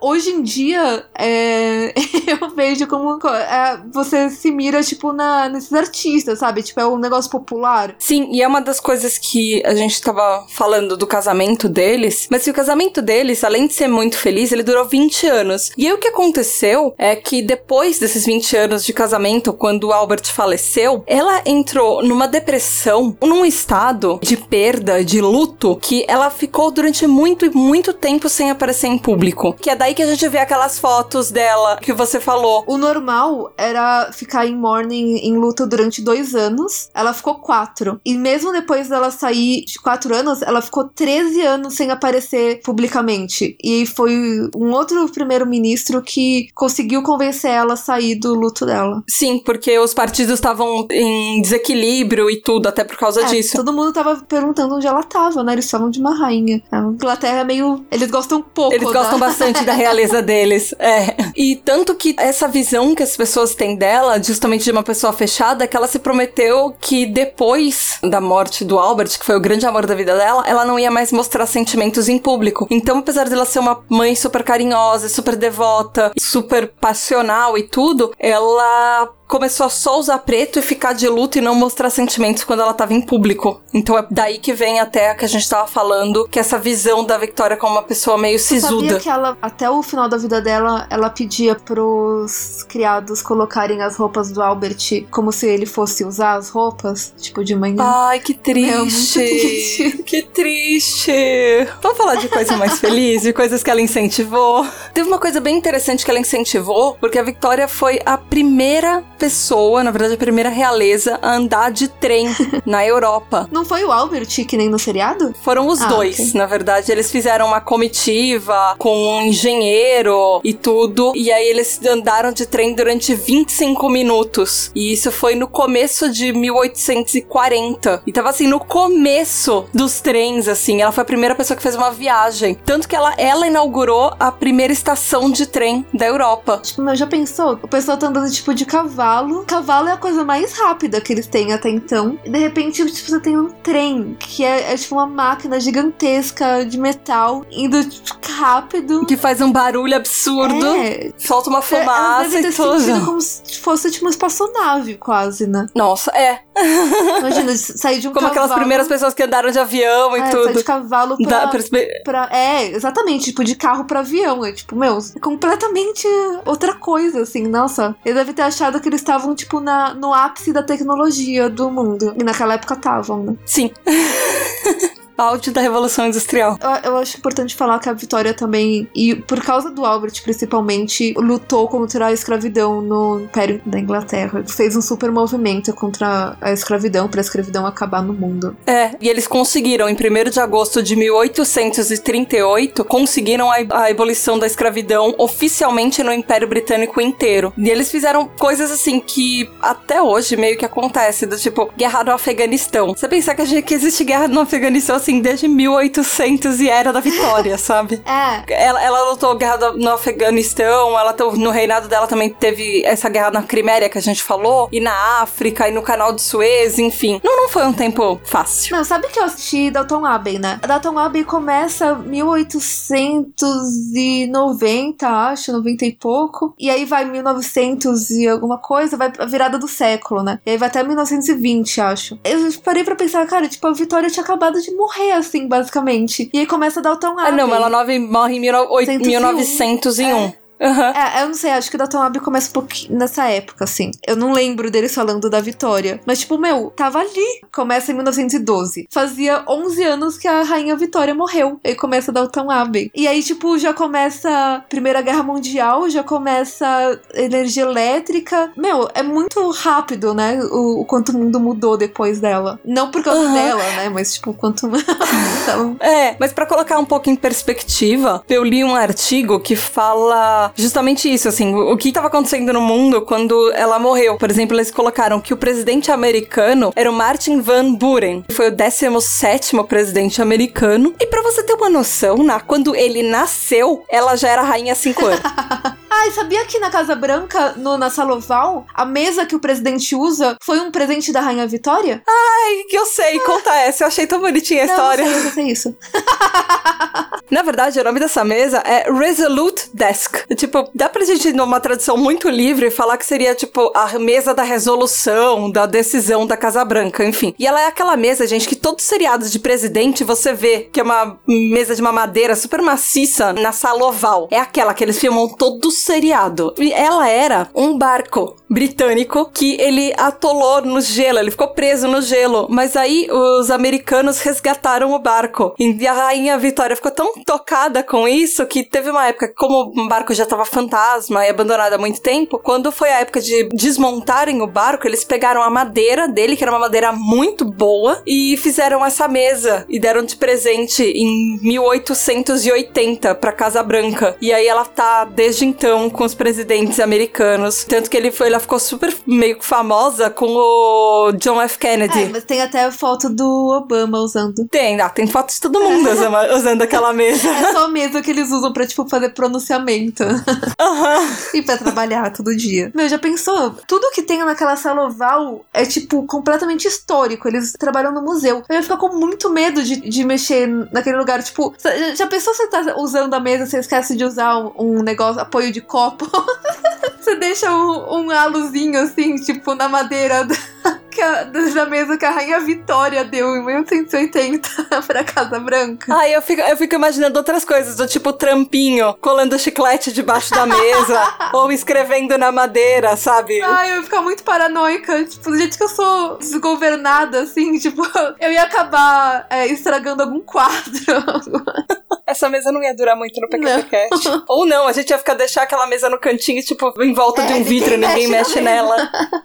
hoje em dia, é, eu vejo como é, você se mira, tipo, na, nesses artistas, sabe? Tipo, é um negócio popular. Sim, e é uma das coisas que a gente tava falando do casamento deles, mas se o casamento deles, além de ser muito feliz, ele durou 20 anos. E aí o que aconteceu é que depois desses 20 anos de casamento, quando Albert faleceu, ela entrou numa depressão, num estado de perda, de luto, que ela ficou durante muito e muito tempo sem aparecer em público. Que é daí que a gente vê aquelas fotos dela que você falou. O normal era ficar em mourning, em luta durante dois anos. Ela ficou quatro. E mesmo depois dela sair de quatro anos, ela ficou 13 anos sem aparecer publicamente. E foi um outro primeiro-ministro que conseguiu convencer ela a sair do luto dela. Sim, porque os partidos estavam em desequilíbrio e tudo, até por causa É, disso. Todo mundo tava perguntando onde ela tava, né? Eles falam de uma rainha. A Inglaterra é meio. Eles gostam pouco. Eles gostam da- bastante da realeza deles. É. E tanto que essa visão que as pessoas têm dela, justamente de uma pessoa fechada, que ela se prometeu que depois da morte do Albert, que foi o grande amor da vida dela, ela não ia mais mostrar sentimentos em público. Então, apesar dela ser uma mãe super carinhosa, super devota, super passional e tudo, ela começou a só usar preto e ficar de luto e não mostrar sentimentos quando ela tava em público. Então é daí que vem até a que a gente tava falando, que essa visão da Victoria como uma pessoa meio Sabia sisuda. que ela, até o final da vida dela, ela pedia pros criados colocarem as roupas do Albert como se ele fosse usar as roupas, tipo de manhã. Ai, que triste. É muito triste. Que triste. Vamos falar de coisa mais feliz, de coisas que ela incentivou. Teve uma coisa bem interessante que ela incentivou, porque a Victoria foi a primeira pessoa, na verdade, a primeira realeza a andar de trem na Europa. Não foi o Albert que nem no seriado? Foram os Ah, dois, ok. na verdade. Eles fizeram uma comitiva com um engenheiro e tudo. E aí eles andaram de trem durante 25 minutos. E isso foi no começo de 1840. E tava assim, no começo dos trens, assim. Ela foi a primeira pessoa que fez uma viagem. Tanto que ela, ela inaugurou a primeira estação de trem da Europa. Tipo, mas já pensou? O pessoal tá andando tipo de cavalo. Cavalo é a coisa mais rápida que eles têm até então. E de repente, tipo, você tem um trem, que é, é, tipo uma máquina gigantesca de metal, indo tipo, rápido. Que faz um barulho absurdo. É, Solta uma Ela fumaça deve ter e tudo. sentido como se fosse tipo uma espaçonave, quase, né? Nossa, é. Imagina, sair de um Como aquelas cavalo- primeiras pessoas que andaram de avião e é, tudo. Sair de cavalo pra, perspe- pra- É, exatamente, tipo, de carro pra avião. É tipo, meu, é completamente outra coisa, assim. Nossa, ele deve ter achado que eles estavam, tipo, na, no ápice da tecnologia do mundo. E naquela época estavam, né? Sim. Auge da Revolução Industrial. Eu, eu acho importante falar que a Vitória também, e por causa do Albert principalmente, lutou contra a escravidão no Império da Inglaterra. Fez um super movimento contra a escravidão, pra escravidão acabar no mundo. É, e eles conseguiram, em 1 de agosto de 1838, conseguiram a, a abolição da escravidão oficialmente no Império Britânico inteiro. E eles fizeram coisas assim que até hoje meio que acontece, do tipo, guerra no Afeganistão. Você pensar que, a gente, que existe guerra no Afeganistão assim assim, desde 1800 e era da Vitória, sabe? É. Ela, ela lutou guerra no Afeganistão, ela no reinado dela também teve essa guerra na Crimeia que a gente falou, e na África, e no canal de Suez, enfim. Não, não foi um tempo fácil. Não, sabe que eu assisti Dalton Abbey, né? Dalton Abbey começa 1890, acho, 90 e pouco. E aí vai 1900 e alguma coisa, vai a virada do século, né? E aí vai até 1920, acho. Eu parei pra pensar, cara, tipo, a Vitória tinha acabado de morrer, assim, basicamente. E aí começa Dalton Abbey. Ah, não, ela nove, morre em 1901. É. Uhum. É, eu não sei, acho que o Dalton Abbey começa um pouquinho nessa época, assim. Eu não lembro deles falando da Vitória. Mas, tipo, meu, tava ali. Começa em 1912. Fazia 11 anos que a Rainha Vitória morreu. E começa Dalton Abbey. E aí, tipo, já começa a Primeira Guerra Mundial, já começa energia elétrica. Meu, é muito rápido, né? O, o quanto o mundo mudou depois dela. Não por causa uhum. dela, né? Mas, tipo, quanto. então... É, mas para colocar um pouco em perspectiva, eu li um artigo que fala justamente isso, assim, o que estava acontecendo no mundo quando ela morreu. Por exemplo, eles colocaram que o presidente americano era o Martin Van Buren, que foi o 17 presidente americano. E para você ter uma noção, na quando ele nasceu, ela já era rainha há 5 anos. Ai, sabia que na Casa Branca, no, na sala oval, a mesa que o presidente usa foi um presente da Rainha Vitória? Ai, que eu sei, ah. conta essa. Eu achei tão bonitinha a não, história. Não sei, eu sei isso. na verdade, o nome dessa mesa é Resolute Desk. Tipo, dá pra gente, numa tradução muito livre, falar que seria, tipo, a mesa da resolução, da decisão da Casa Branca, enfim. E ela é aquela mesa, gente, que todos os seriados de presidente você vê que é uma mesa de uma madeira super maciça na sala oval. É aquela que eles filmam todos seriado. E ela era um barco britânico que ele atolou no gelo, ele ficou preso no gelo. Mas aí os americanos resgataram o barco. E a rainha Vitória ficou tão tocada com isso que teve uma época, como o barco já tava fantasma e abandonado há muito tempo, quando foi a época de desmontarem o barco, eles pegaram a madeira dele, que era uma madeira muito boa, e fizeram essa mesa e deram de presente em 1880 para Casa Branca. E aí ela tá desde então com os presidentes americanos. Tanto que ele foi, ela ficou super meio famosa com o John F. Kennedy. É, mas tem até a foto do Obama usando. Tem, ah, tem fotos de todo mundo usando, usando aquela mesa. É só a mesa que eles usam pra, tipo, fazer pronunciamento. Uhum. e pra trabalhar todo dia. Meu, já pensou? Tudo que tem naquela sala oval é, tipo, completamente histórico. Eles trabalham no museu. Eu ia ficar com muito medo de, de mexer naquele lugar. Tipo, já pensou você tá usando a mesa, você esquece de usar um, um negócio, apoio de de copo. Você deixa um, um halozinho assim, tipo, na madeira da, da mesa que a Rainha Vitória deu em 1880 pra Casa Branca. Ai, eu fico, eu fico imaginando outras coisas, do tipo trampinho, colando chiclete debaixo da mesa, ou escrevendo na madeira, sabe? Ai, eu ia ficar muito paranoica. Tipo, do jeito que eu sou desgovernada, assim, tipo, eu ia acabar é, estragando algum quadro. Essa mesa não ia durar muito no PQPcast. Ou não, a gente ia ficar deixar aquela mesa no cantinho, tipo, em volta é, de um vidro, ninguém mexe, mexe nela.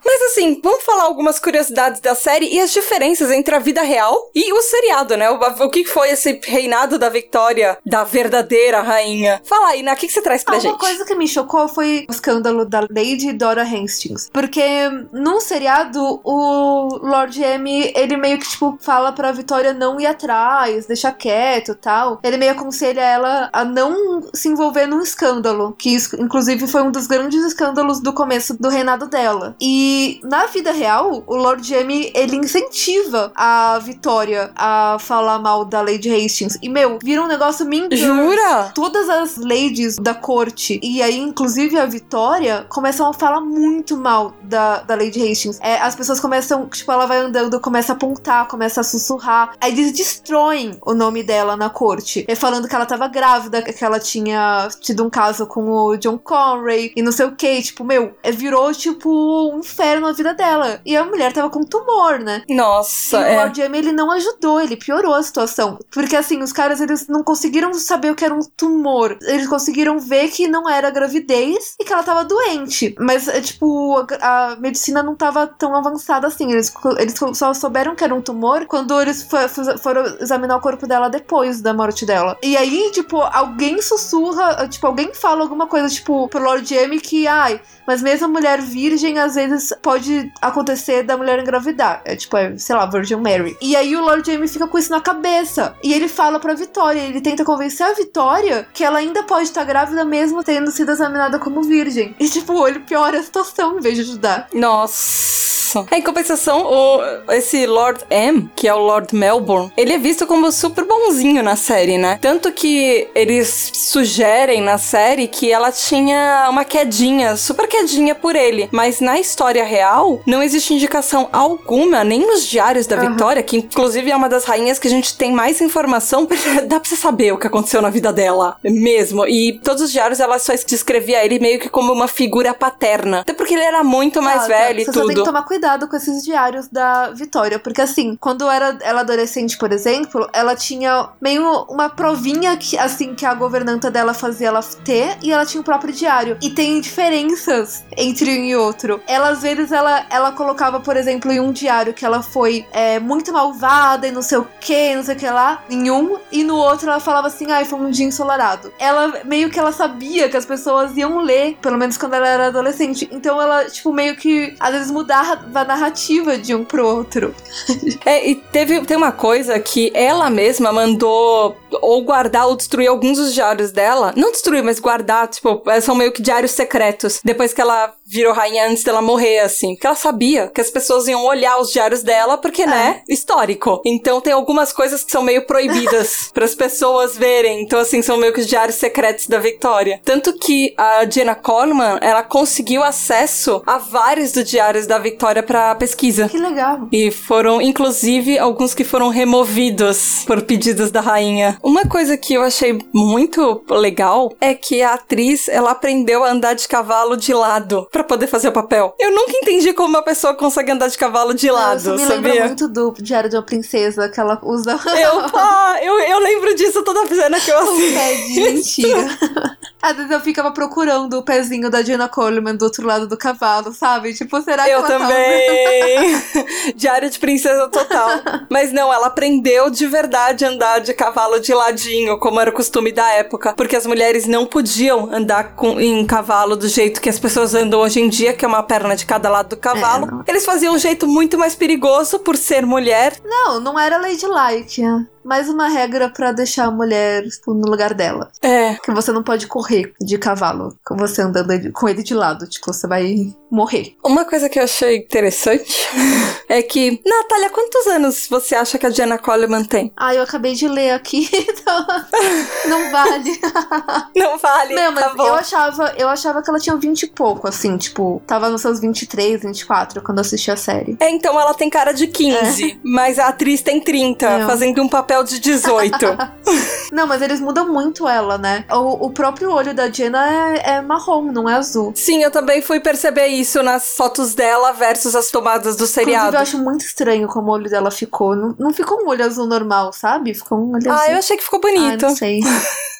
Mas assim, vamos falar algumas curiosidades da série e as diferenças entre a vida real e o seriado, né? O, o que foi esse reinado da Victoria, da verdadeira rainha? Fala aí, né? O que, que você traz pra ah, gente? Uma coisa que me chocou foi o escândalo da Lady Dora Hastings. Porque no seriado, o Lord M, ele meio que, tipo, fala pra Victoria não ir atrás, deixar quieto e tal. Ele meio aconselha ela a não se envolver num escândalo. Que isso, inclusive, foi um dos grandes escândalos do começo do reinado dela. E na vida real, o Lord Jamie, ele incentiva a Vitória a falar mal da Lady Hastings. E, meu, vira um negócio mentira. Jura? Todas as ladies da corte, e aí, inclusive, a Vitória, começam a falar muito mal da, da Lady Hastings. É, as pessoas começam, tipo, ela vai andando, começa a apontar, começa a sussurrar. Aí eles destroem o nome dela na corte. É falando que ela tava grávida, que ela tinha tido um caso com o John Conray e não sei o que. Tipo, meu, é, virou, tipo, um inferno na vida dela. E a mulher tava com tumor, né? Nossa, e é. o Lord Jamie, ele não ajudou, ele piorou a situação. Porque, assim, os caras, eles não conseguiram saber o que era um tumor. Eles conseguiram ver que não era gravidez e que ela tava doente. Mas, é, tipo, a, a medicina não tava tão avançada assim. Eles, eles só souberam que era um tumor quando eles for, foram examinar o corpo dela depois da morte dela. E E aí, tipo, alguém sussurra, tipo, alguém fala alguma coisa, tipo, pro Lord Jamie que, ai, mas mesmo a mulher virgem, às vezes pode acontecer da mulher engravidar. É tipo, é, sei lá, Virgin Mary. E aí o Lord Jamie fica com isso na cabeça. E ele fala pra Vitória, ele tenta convencer a Vitória que ela ainda pode estar grávida mesmo tendo sido examinada como virgem. E tipo, ele piora a situação em vez de ajudar. Nossa. Em compensação, o, esse Lord M, que é o Lord Melbourne, ele é visto como super bonzinho na série, né? Tanto que eles sugerem na série que ela tinha uma quedinha, super quedinha por ele. Mas na história real, não existe indicação alguma, nem nos diários da uhum. Vitória, que inclusive é uma das rainhas que a gente tem mais informação. Dá pra você saber o que aconteceu na vida dela mesmo. E todos os diários ela só descrevia ele meio que como uma figura paterna. Até porque ele era muito mais ah, velho e tudo. Você tem que tomar cuidado cuidado com esses diários da Vitória, porque assim, quando era ela adolescente, por exemplo, ela tinha meio uma provinha que assim que a governanta dela fazia ela ter e ela tinha o próprio diário. E tem diferenças entre um e outro. Ela às vezes ela, ela colocava, por exemplo, em um diário que ela foi é, muito malvada e não sei o que, não sei o que lá, em um, e no outro ela falava assim, ai, ah, foi um dia ensolarado. Ela meio que ela sabia que as pessoas iam ler, pelo menos quando ela era adolescente. Então ela, tipo, meio que às vezes mudava da narrativa de um pro outro. é, e teve tem uma coisa que ela mesma mandou ou guardar ou destruir alguns dos diários dela. Não destruir, mas guardar, tipo, são meio que diários secretos. Depois que ela virou rainha antes dela morrer, assim. Porque ela sabia que as pessoas iam olhar os diários dela, porque, é. né, histórico. Então tem algumas coisas que são meio proibidas para as pessoas verem. Então, assim, são meio que os diários secretos da Victoria. Tanto que a Jenna Coleman, ela conseguiu acesso a vários dos diários da Victoria para pesquisa. Que legal. E foram, inclusive, alguns que foram removidos por pedidos da rainha. Uma coisa que eu achei muito legal é que a atriz, ela aprendeu a andar de cavalo de lado para poder fazer o papel. Eu nunca entendi como uma pessoa consegue andar de cavalo de lado, Isso me sabia? lembra muito do Diário de uma Princesa, que ela usa... Eu, ah, eu, eu lembro disso toda cena que eu assisto. Um pé de mentira. Às vezes eu ficava procurando o pezinho da Jenna Coleman do outro lado do cavalo, sabe? Tipo, será que eu ela tá também. Tá... Diário de princesa total. Mas não, ela aprendeu de verdade a andar de cavalo de ladinho, como era o costume da época, porque as mulheres não podiam andar com, em cavalo do jeito que as pessoas andam hoje em dia, que é uma perna de cada lado do cavalo. É, Eles faziam um jeito muito mais perigoso por ser mulher. Não, não era ladylike mais uma regra para deixar a mulher tipo, no lugar dela. É. Que você não pode correr de cavalo com você andando com ele de lado. Tipo, você vai morrer. Uma coisa que eu achei interessante é que, Natália, quantos anos você acha que a Jenna Coleman tem? Ah, eu acabei de ler aqui, então não vale. não vale. Não, mas tá eu achava, eu achava que ela tinha 20 e pouco, assim, tipo, tava nos seus 23, 24 quando eu assisti a série. É, então ela tem cara de 15, é. mas a atriz tem 30, fazendo um papel papel de 18. não, mas eles mudam muito ela, né? O, o próprio olho da Jenna é, é, marrom, não é azul. Sim, eu também fui perceber isso nas fotos dela versus as tomadas do seriado. Inclusive, eu acho muito estranho como o olho dela ficou. Não, não ficou um olho azul normal, sabe? Ficou um olho ah, azul. Ah, eu achei que ficou bonito. Ah, não sei.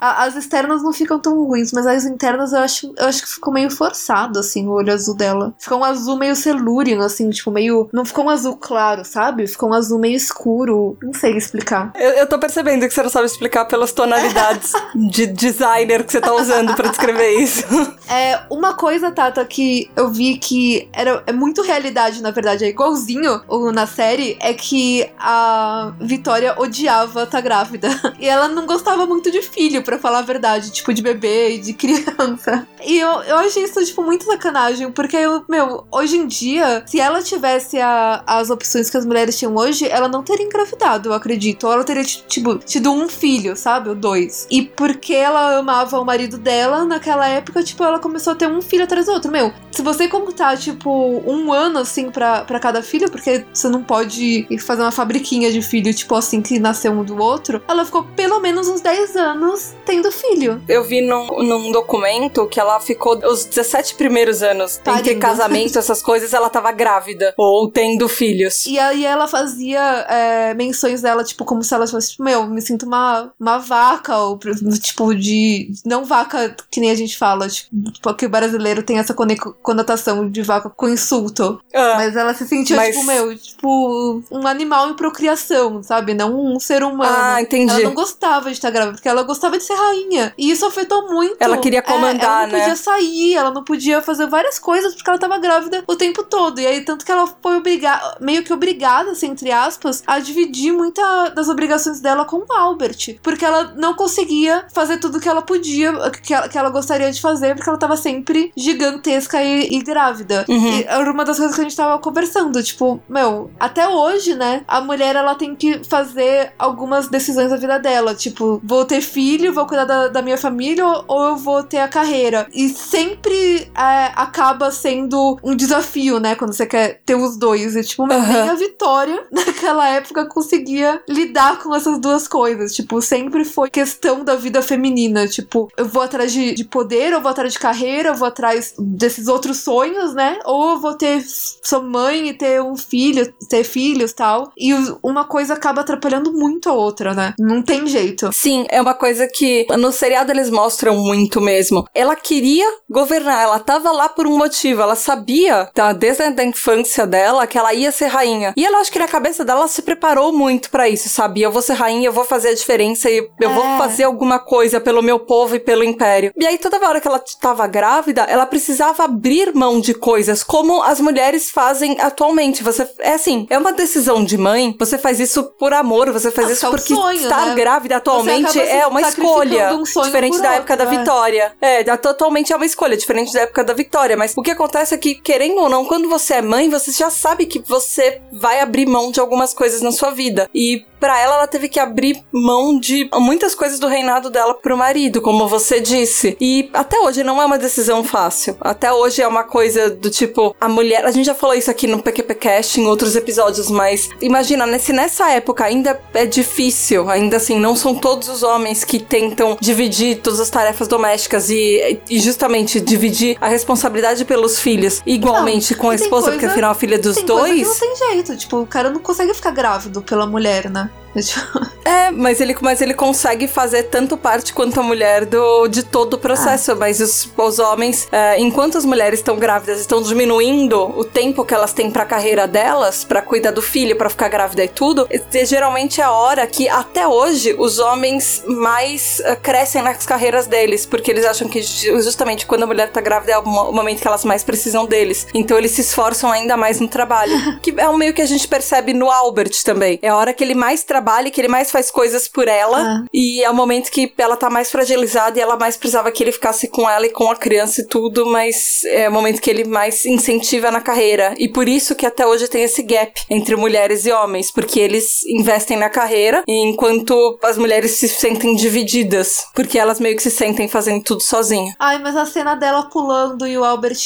As externas não ficam tão ruins, mas as internas eu acho, eu acho que ficou meio forçado, assim, o olho azul dela. Ficou um azul meio celúrico, assim, tipo, meio. Não ficou um azul claro, sabe? Ficou um azul meio escuro. Não sei explicar. Eu, eu tô percebendo que você não sabe explicar pelas tonalidades de designer que você tá usando para descrever isso. É, uma coisa, Tata, que eu vi que era, é muito realidade, na verdade, é igualzinho na série, é que a Vitória odiava estar tá grávida. E ela não gostava muito de filho, para falar a verdade, tipo, de bebê e de criança. E eu, eu achei isso, tipo, muito sacanagem, porque eu, meu, hoje em dia, se ela tivesse a, as opções que as mulheres tinham hoje, ela não teria engravidado, eu acredito. Ou ela teria, tipo, tido um filho, sabe? Ou dois. E porque ela amava o marido dela, naquela época, tipo, ela começou a ter um filho atrás do outro. Meu, se você contar, tipo, um ano, assim, pra cada filho, porque você não pode fazer uma fabriquinha de filho, tipo, assim, que nasceu um do outro, ela ficou pelo menos uns 10 anos tendo filho. Eu vi num, num documento que ela ficou os 17 primeiros anos Parindo. entre casamento, essas coisas, ela tava grávida ou tendo filhos. E aí ela fazia é, menções dela, tipo, como se ela fosse, tipo, meu, me sinto uma, uma vaca, ou tipo, de. Não vaca que nem a gente fala, tipo, porque o brasileiro tem essa conotação de vaca com insulto. Ah, Mas ela se sentia, Mas- tipo, meu, tipo, um animal em procriação, sabe? Não um ser humano. Ah, entendi. Ela não gostava de estar grávida, porque ela gostava de ser rainha. E isso afetou muito. Ela queria É, comandar, ela não né? podia sair, ela não podia fazer várias coisas porque ela tava grávida o tempo todo. E aí, tanto que ela foi obrigada, meio que obrigada, assim, entre aspas, a dividir muita das obrigações dela com o Albert. Porque ela não conseguia fazer tudo que ela podia, que ela, que ela gostaria de fazer, porque ela tava sempre gigantesca e, e grávida. Uhum. E era uma das coisas que a gente tava conversando. Tipo, meu, até hoje, né, a mulher ela tem que fazer algumas decisões da vida dela. Tipo, vou ter filho, vou cuidar da, da minha família ou, eu vou ter a carreira. E sempre é, acaba sendo um desafio, né, quando você quer ter os dois. E, tipo, nem a Vitória, naquela época, conseguia lidar com essas duas coisas. Tipo, sempre foi questão da vida feminina. Tipo, eu vou atrás de, de poder, eu vou atrás de carreira, eu vou atrás desses outros sonhos, né? Ou eu vou ter sou mãe e ter um filho, ter filhos tal. E uma coisa acaba atrapalhando muito a outra, né? Não tem jeito. Sim, é uma coisa que no seriado eles mostram muito mesmo. Ela queria governar, ela tava lá por um motivo, ela sabia, tá, desde a da infância dela, que ela ia ser rainha. E ela acho que na cabeça dela ela se preparou muito pra isso, sabe? Eu vou ser rainha, eu vou fazer a diferença e eu vou É. fazer alguma coisa pelo meu povo e pelo império. E aí toda hora que ela tava grávida, ela precisava abrir mão de coisas, como as mulheres fazem atualmente. Você é assim, é uma decisão de mãe, você faz isso por amor, você faz Ah, isso é um porque sonho, estar né? grávida atualmente acaba é uma escolha. um diferente da outro, época da é. Vitória. É, da- totalmente é uma escolha, diferente da época da Vitória. Mas o que acontece é que, querendo ou não, quando você é mãe, você já sabe que você vai abrir mão de algumas coisas na sua vida. E pra ela, ela teve que abrir mão de muitas coisas do reinado dela pro marido, como você disse. E até hoje não é uma decisão fácil. Até hoje é uma coisa do tipo, a mulher. A gente já falou isso aqui no PQPcast em outros episódios, mas imagina, se nessa época ainda é difícil, ainda assim, não são todos os homens que tentam dividir todas as tarefas domésticas e, e justamente dividir a responsabilidade pelos filhos igualmente Não, com a esposa, porque coisa- afinal a filha dos coisa que dois. não tem jeito. Tipo, o cara não consegue ficar grávido pela mulher, né? É, tipo, É, mas ele, mas ele consegue fazer tanto parte quanto a mulher do, de todo o processo. Ah. Mas os, os homens, é, enquanto as mulheres estão grávidas, estão diminuindo o tempo que elas têm pra carreira delas, pra cuidar do filho, pra ficar grávida e tudo, é, geralmente é a hora que até hoje os homens mais é, crescem nas carreiras deles, porque eles acham que ju- justamente quando a mulher tá grávida é o mo- o momento que elas mais precisam deles. Então eles se esforçam ainda mais no trabalho. que é um meio que a gente percebe no Albert também. É a hora que ele mais trabalha, e que ele mais faz coisas por ela. Ah. E é o momento que ela tá mais fragilizada e ela mais precisava que ele ficasse com ela e com a criança e tudo, mas é o momento que ele mais incentiva na carreira. E por isso que até hoje tem esse gap entre mulheres e homens, porque eles investem na carreira, enquanto as mulheres se sentem divididas, porque elas meio que se sentem fazendo tudo sozinha. Ai, mas a cena dela pulando e o Albert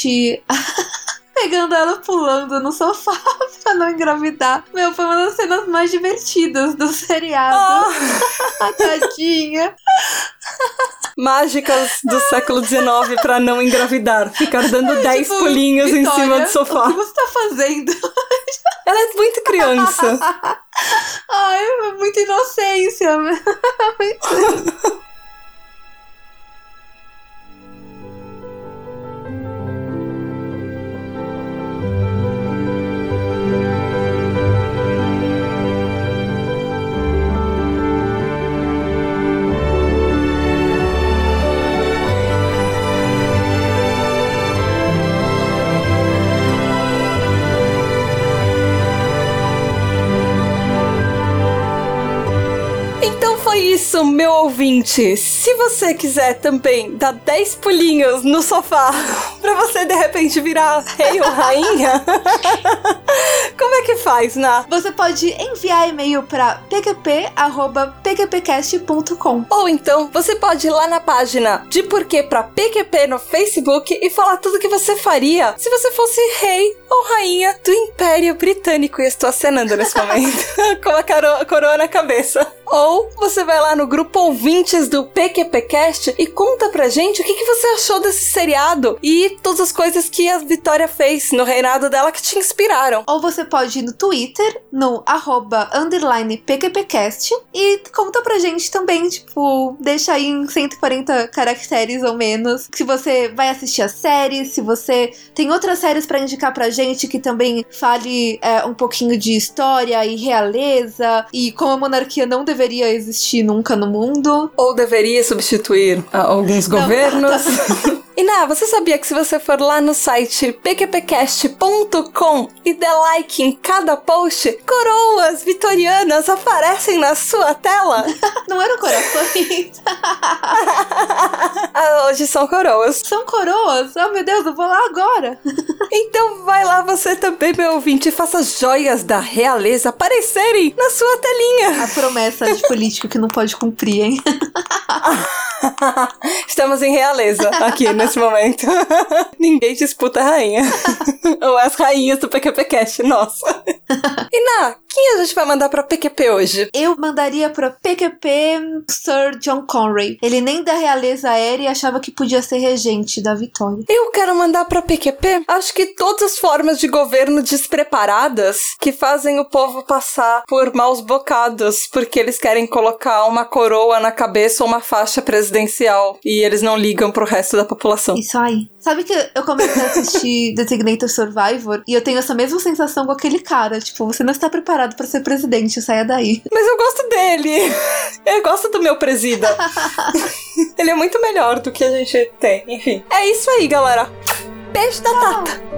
pegando ela pulando no sofá pra não engravidar. Meu, foi uma das cenas mais divertidas do seriado. Ah! Tadinha. Mágicas do século XIX pra não engravidar. Ficar dando 10 Tipo, pulinhos em Vitória, cima do O sofá. que você tá fazendo? Ela é muito criança. Ai, muita inocência. Então foi ouvinte. Se você quiser também dar 10 pulinhos no sofá pra você de repente virar rei ou rainha, como é que faz, Ná? Você pode enviar e-mail pra pqp.pqpcast.com. Ou então você pode ir lá na página de Porquê pra PQP no Facebook e falar tudo que você faria se você fosse rei ou rainha do Império Britânico. E eu estou acenando nesse momento com a coroa na cabeça. Ou você vai lá no grupo ouvintes do PQPcast e conta pra gente o que, que você achou desse seriado e todas as coisas que a Vitória fez no reinado dela que te inspiraram. Ou você pode ir no Twitter, no arroba underline PQPcast e conta pra gente também, tipo, deixa aí em 140 caracteres ou menos se você vai assistir a série, se você tem outras séries pra indicar pra gente que também fale é, um pouquinho de história e realeza e como a monarquia não deveria existir nunca no mundo. Ou deveria substituir ah, alguns Não, governos. E Ná, você sabia que se você for lá no site pqpcast.com e der like em cada post, coroas vitorianas aparecem na sua tela? Não eram corações. Ah, Hoje são coroas. São coroas. Oh meu Deus, eu vou lá agora. Então vai lá você também, meu ouvinte, e faça as joias da realeza aparecerem na sua telinha. A promessa de político que não pode cumprir, hein? Estamos em realeza aqui nesse momento. Ninguém disputa a rainha. Ou as rainhas do PQPcast, nossa. E Ná, quem a gente vai mandar pra PQP hoje? Eu mandaria pra PQP Sir John Conway. Ele nem da realeza era e achava que podia ser regente da Vitória. Eu quero mandar pra PQP, acho que todas as formas de governo despreparadas que fazem o povo passar por maus bocados, porque eles querem colocar uma coroa na cabeça ou uma faixa presidencial e eles não ligam pro resto da população. Isso aí. Sabe que eu comecei a assistir Designated Survivor e eu tenho essa mesma sensação com aquele cara. Tipo, você não está preparado pra ser presidente, saia daí. Mas eu gosto dele. Eu gosto do meu presida. Ele é muito melhor do que a gente tem. Enfim. É isso aí, galera. Beijo da Tata.